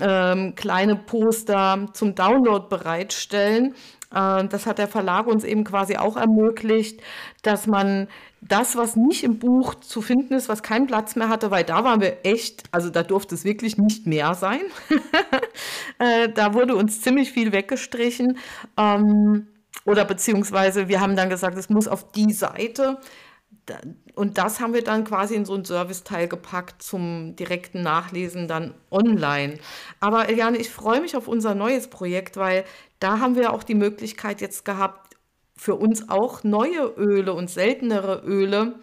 ähm, kleine Poster zum Download bereitstellen. Äh, das hat der Verlag uns eben quasi auch ermöglicht, dass man das, was nicht im Buch zu finden ist, was keinen Platz mehr hatte, weil da waren wir echt, also da durfte es wirklich nicht mehr sein. äh, da wurde uns ziemlich viel weggestrichen. Ähm, oder beziehungsweise wir haben dann gesagt, es muss auf die Seite. Und das haben wir dann quasi in so ein Serviceteil gepackt zum direkten Nachlesen dann online. Aber Eliane, ich freue mich auf unser neues Projekt, weil da haben wir auch die Möglichkeit jetzt gehabt, für uns auch neue Öle und seltenere Öle,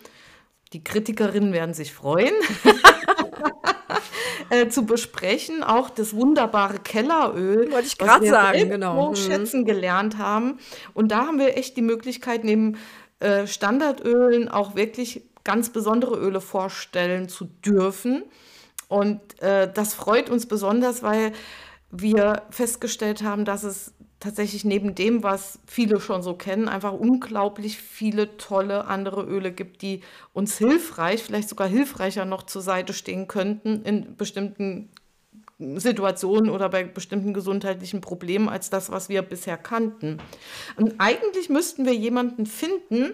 die Kritikerinnen werden sich freuen, äh, zu besprechen. Auch das wunderbare Kelleröl, wollte ich gerade sagen, genau, mhm. schätzen gelernt haben. Und da haben wir echt die Möglichkeit, neben äh, Standardölen auch wirklich ganz besondere Öle vorstellen zu dürfen. Und äh, das freut uns besonders, weil wir festgestellt haben, dass es tatsächlich neben dem, was viele schon so kennen, einfach unglaublich viele tolle andere Öle gibt, die uns hilfreich, vielleicht sogar hilfreicher noch zur Seite stehen könnten in bestimmten Situationen oder bei bestimmten gesundheitlichen Problemen als das, was wir bisher kannten. Und eigentlich müssten wir jemanden finden,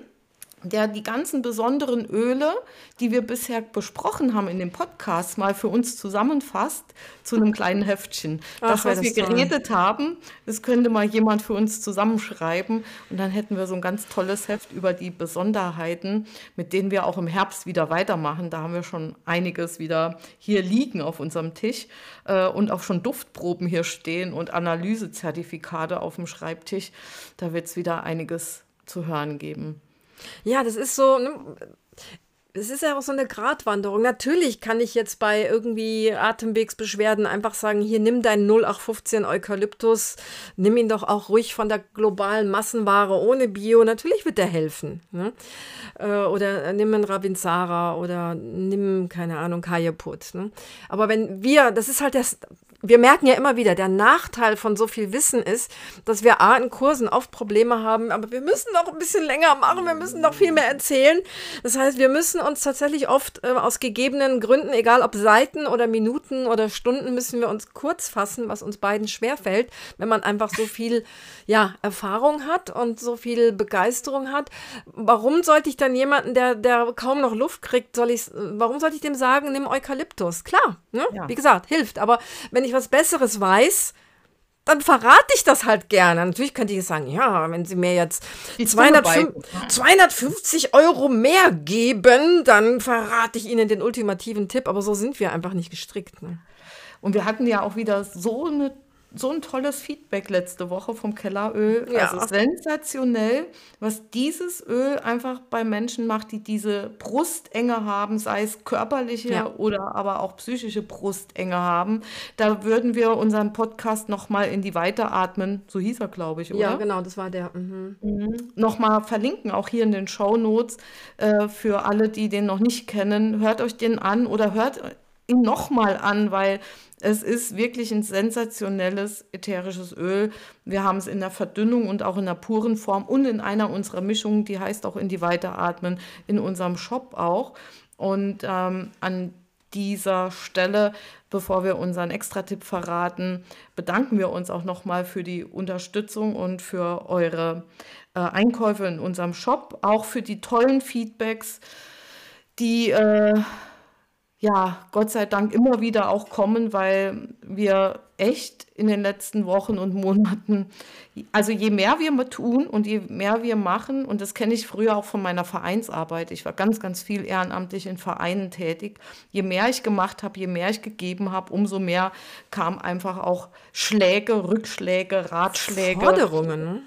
der die ganzen besonderen Öle, die wir bisher besprochen haben in dem Podcast, mal für uns zusammenfasst zu einem kleinen Heftchen. Ach, das, was wir geredet haben, das könnte mal jemand für uns zusammenschreiben und dann hätten wir so ein ganz tolles Heft über die Besonderheiten, mit denen wir auch im Herbst wieder weitermachen. Da haben wir schon einiges wieder hier liegen auf unserem Tisch äh, und auch schon Duftproben hier stehen und Analysezertifikate auf dem Schreibtisch. Da wird es wieder einiges zu hören geben. Ja, das ist so. Ne, es ist ja auch so eine Gratwanderung. Natürlich kann ich jetzt bei irgendwie Atemwegsbeschwerden einfach sagen, hier nimm deinen 0815 Eukalyptus, nimm ihn doch auch ruhig von der globalen Massenware ohne Bio. Natürlich wird der helfen. Ne? Äh, oder nimm einen Ravinsara oder nimm, keine Ahnung, Kajaput. Ne? Aber wenn wir, das ist halt das, wir merken ja immer wieder, der Nachteil von so viel Wissen ist, dass wir A in Kursen oft Probleme haben, aber wir müssen noch ein bisschen länger machen, wir müssen noch viel mehr erzählen. Das heißt, wir müssen uns tatsächlich oft äh, aus gegebenen Gründen, egal ob Seiten oder Minuten oder Stunden, müssen wir uns kurz fassen, was uns beiden schwerfällt, wenn man einfach so viel ja, Erfahrung hat und so viel Begeisterung hat. Warum sollte ich dann jemanden, der, der kaum noch Luft kriegt, soll ich, warum sollte ich dem sagen, nimm Eukalyptus? Klar, ne? Ja. wie gesagt, hilft. Aber wenn ich was Besseres weiß, dann verrate ich das halt gerne. Natürlich könnte ich sagen, ja, wenn Sie mir jetzt 205, 250 Euro mehr geben, dann verrate ich Ihnen den ultimativen Tipp. Aber so sind wir einfach nicht gestrickt. Ne? Und wir hatten ja auch wieder so eine so ein tolles Feedback letzte Woche vom Kelleröl. Ja. Also sensationell, was dieses Öl einfach bei Menschen macht, die diese Brustenge haben, sei es körperliche ja. oder aber auch psychische Brustenge haben. Da würden wir unseren Podcast nochmal in die Weiteratmen, so hieß er, glaube ich, oder? Ja, genau, das war der. Mhm. Mhm. Nochmal verlinken, auch hier in den Show Notes äh, für alle, die den noch nicht kennen. Hört euch den an oder hört ihn nochmal an, weil es ist wirklich ein sensationelles ätherisches Öl. Wir haben es in der Verdünnung und auch in der puren Form und in einer unserer Mischungen, die heißt auch in die Weiteratmen, in unserem Shop auch. Und ähm, an dieser Stelle, bevor wir unseren Extra-Tipp verraten, bedanken wir uns auch nochmal für die Unterstützung und für eure äh, Einkäufe in unserem Shop, auch für die tollen Feedbacks, die äh, ja, Gott sei Dank immer wieder auch kommen, weil wir echt in den letzten Wochen und Monaten, also je mehr wir tun und je mehr wir machen, und das kenne ich früher auch von meiner Vereinsarbeit, ich war ganz, ganz viel ehrenamtlich in Vereinen tätig, je mehr ich gemacht habe, je mehr ich gegeben habe, umso mehr kamen einfach auch Schläge, Rückschläge, Ratschläge. Forderungen, ne?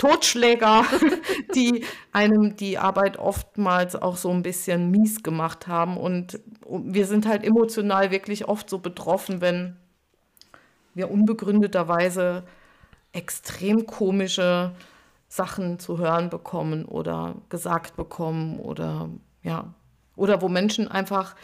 Totschläger, die einem die Arbeit oftmals auch so ein bisschen mies gemacht haben. Und wir sind halt emotional wirklich oft so betroffen, wenn wir unbegründeterweise extrem komische Sachen zu hören bekommen oder gesagt bekommen oder ja, oder wo Menschen einfach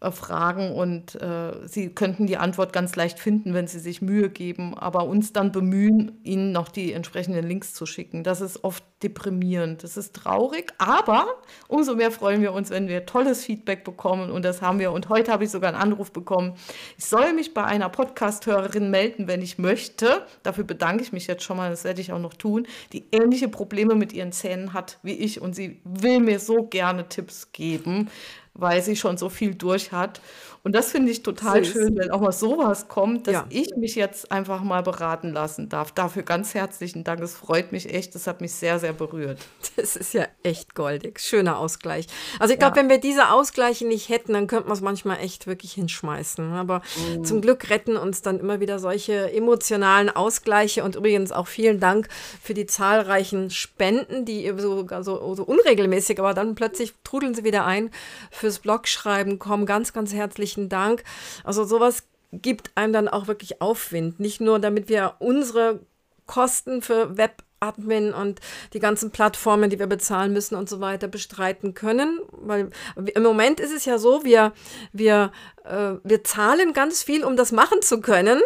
fragen und äh, sie könnten die Antwort ganz leicht finden, wenn sie sich Mühe geben, aber uns dann bemühen, ihnen noch die entsprechenden Links zu schicken. Das ist oft deprimierend, das ist traurig, aber umso mehr freuen wir uns, wenn wir tolles Feedback bekommen und das haben wir. Und heute habe ich sogar einen Anruf bekommen, ich soll mich bei einer Podcast-Hörerin melden, wenn ich möchte. Dafür bedanke ich mich jetzt schon mal, das werde ich auch noch tun, die ähnliche Probleme mit ihren Zähnen hat wie ich und sie will mir so gerne Tipps geben weil sie schon so viel durch hat. Und das finde ich total Süß. schön, wenn auch mal sowas kommt, dass ja. ich mich jetzt einfach mal beraten lassen darf. Dafür ganz herzlichen Dank. Es freut mich echt. Das hat mich sehr, sehr berührt. Das ist ja echt goldig. Schöner Ausgleich. Also ich glaube, ja. wenn wir diese Ausgleiche nicht hätten, dann könnte man es manchmal echt wirklich hinschmeißen. Aber mhm. zum Glück retten uns dann immer wieder solche emotionalen Ausgleiche. Und übrigens auch vielen Dank für die zahlreichen Spenden, die so, so, so unregelmäßig, aber dann plötzlich trudeln sie wieder ein fürs Blogschreiben kommen. Ganz, ganz herzlich herzlichen Dank. Also sowas gibt einem dann auch wirklich Aufwind. Nicht nur, damit wir unsere Kosten für Web Admin und die ganzen Plattformen, die wir bezahlen müssen und so weiter bestreiten können. Weil im Moment ist es ja so, wir, wir äh, wir zahlen ganz viel, um das machen zu können.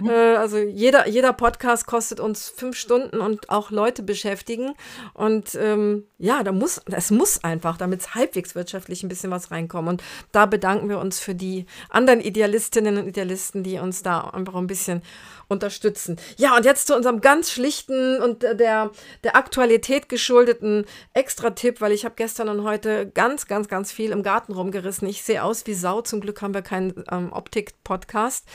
Mhm. äh, also jeder, jeder Podcast kostet uns fünf Stunden und auch Leute beschäftigen. Und ähm, ja, da muss, es muss einfach, damit es halbwegs wirtschaftlich ein bisschen was reinkommt. Und da bedanken wir uns für die anderen Idealistinnen und Idealisten, die uns da einfach ein bisschen unterstützen. Ja, und jetzt zu unserem ganz schlichten und der, der Aktualität geschuldeten Extra-Tipp, weil ich habe gestern und heute ganz, ganz, ganz viel im Garten rumgerissen. Ich sehe aus wie Sau. Zum Glück haben wir keinen ähm, Optik-Podcast.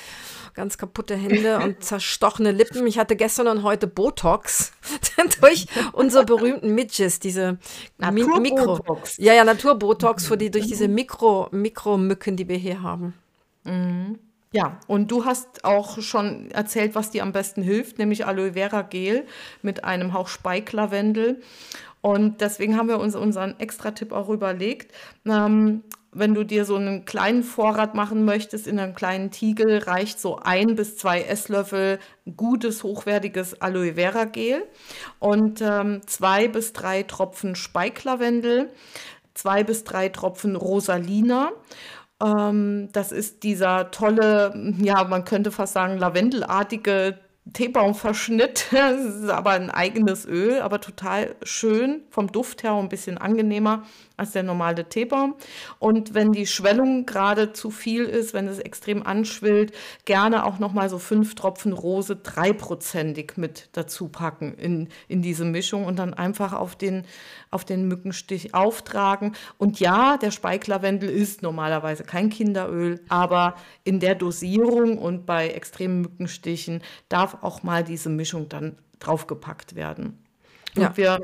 Ganz kaputte Hände und zerstochene Lippen. Ich hatte gestern und heute Botox durch unsere berühmten Midges, diese Mi Mikro. Ja, ja, Naturbotox, für die, durch diese Mikro, Mikromücken, die wir hier haben. Mhm. Ja, und du hast auch schon erzählt, was dir am besten hilft, nämlich Aloe Vera Gel mit einem Hauch Speiklavendel. Und deswegen haben wir uns unseren Extra-Tipp auch überlegt. Ähm, wenn du dir so einen kleinen Vorrat machen möchtest in einem kleinen Tiegel, reicht so ein bis zwei Esslöffel gutes, hochwertiges Aloe Vera Gel und ähm, zwei bis drei Tropfen Speiklavendel, zwei bis drei Tropfen Rosalina ähm, das ist dieser tolle, ja, man könnte fast sagen, lavendelartige Teebaumverschnitt. Das ist aber ein eigenes Öl, aber total schön, vom Duft her ein bisschen angenehmer als der normale Teebaum. Und wenn die Schwellung gerade zu viel ist, wenn es extrem anschwillt, gerne auch nochmal so fünf Tropfen Rose dreiprozentig mit dazu packen in, in diese Mischung und dann einfach auf den, auf den Mückenstich auftragen. Und ja, der Speiklavendel ist normalerweise kein Kinderöl, aber in der Dosierung und bei extremen Mückenstichen darf auch mal diese Mischung dann draufgepackt werden. Und ja. wir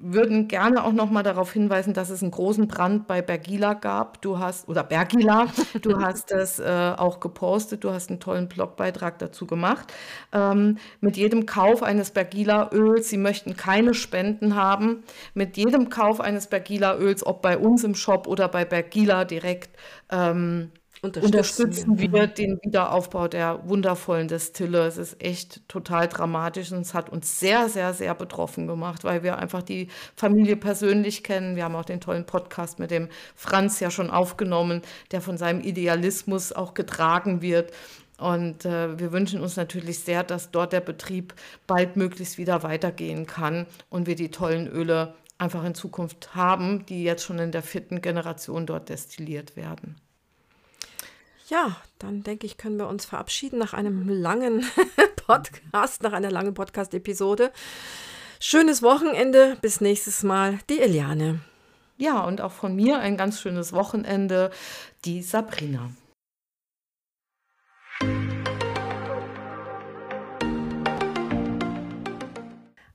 würden gerne auch noch mal darauf hinweisen, dass es einen großen Brand bei Bergila gab. Du hast, oder Bergila, du hast es äh, auch gepostet, du hast einen tollen Blogbeitrag dazu gemacht. Ähm, mit jedem Kauf eines Bergila-Öls, Sie möchten keine Spenden haben, mit jedem Kauf eines Bergila-Öls, ob bei uns im Shop oder bei Bergila direkt, ähm, unterstützen, unterstützen wir den Wiederaufbau der wundervollen Destille. Es ist echt total dramatisch und es hat uns sehr, sehr, sehr betroffen gemacht, weil wir einfach die Familie persönlich kennen. Wir haben auch den tollen Podcast mit dem Franz ja schon aufgenommen, der von seinem Idealismus auch getragen wird. Und äh, wir wünschen uns natürlich sehr, dass dort der Betrieb baldmöglichst wieder weitergehen kann und wir die tollen Öle einfach in Zukunft haben, die jetzt schon in der vierten Generation dort destilliert werden. Ja, dann denke ich, können wir uns verabschieden nach einem langen Podcast, nach einer langen Podcast-Episode. Schönes Wochenende, bis nächstes Mal, die Eliane. Ja, und auch von mir ein ganz schönes Wochenende, die Sabrina.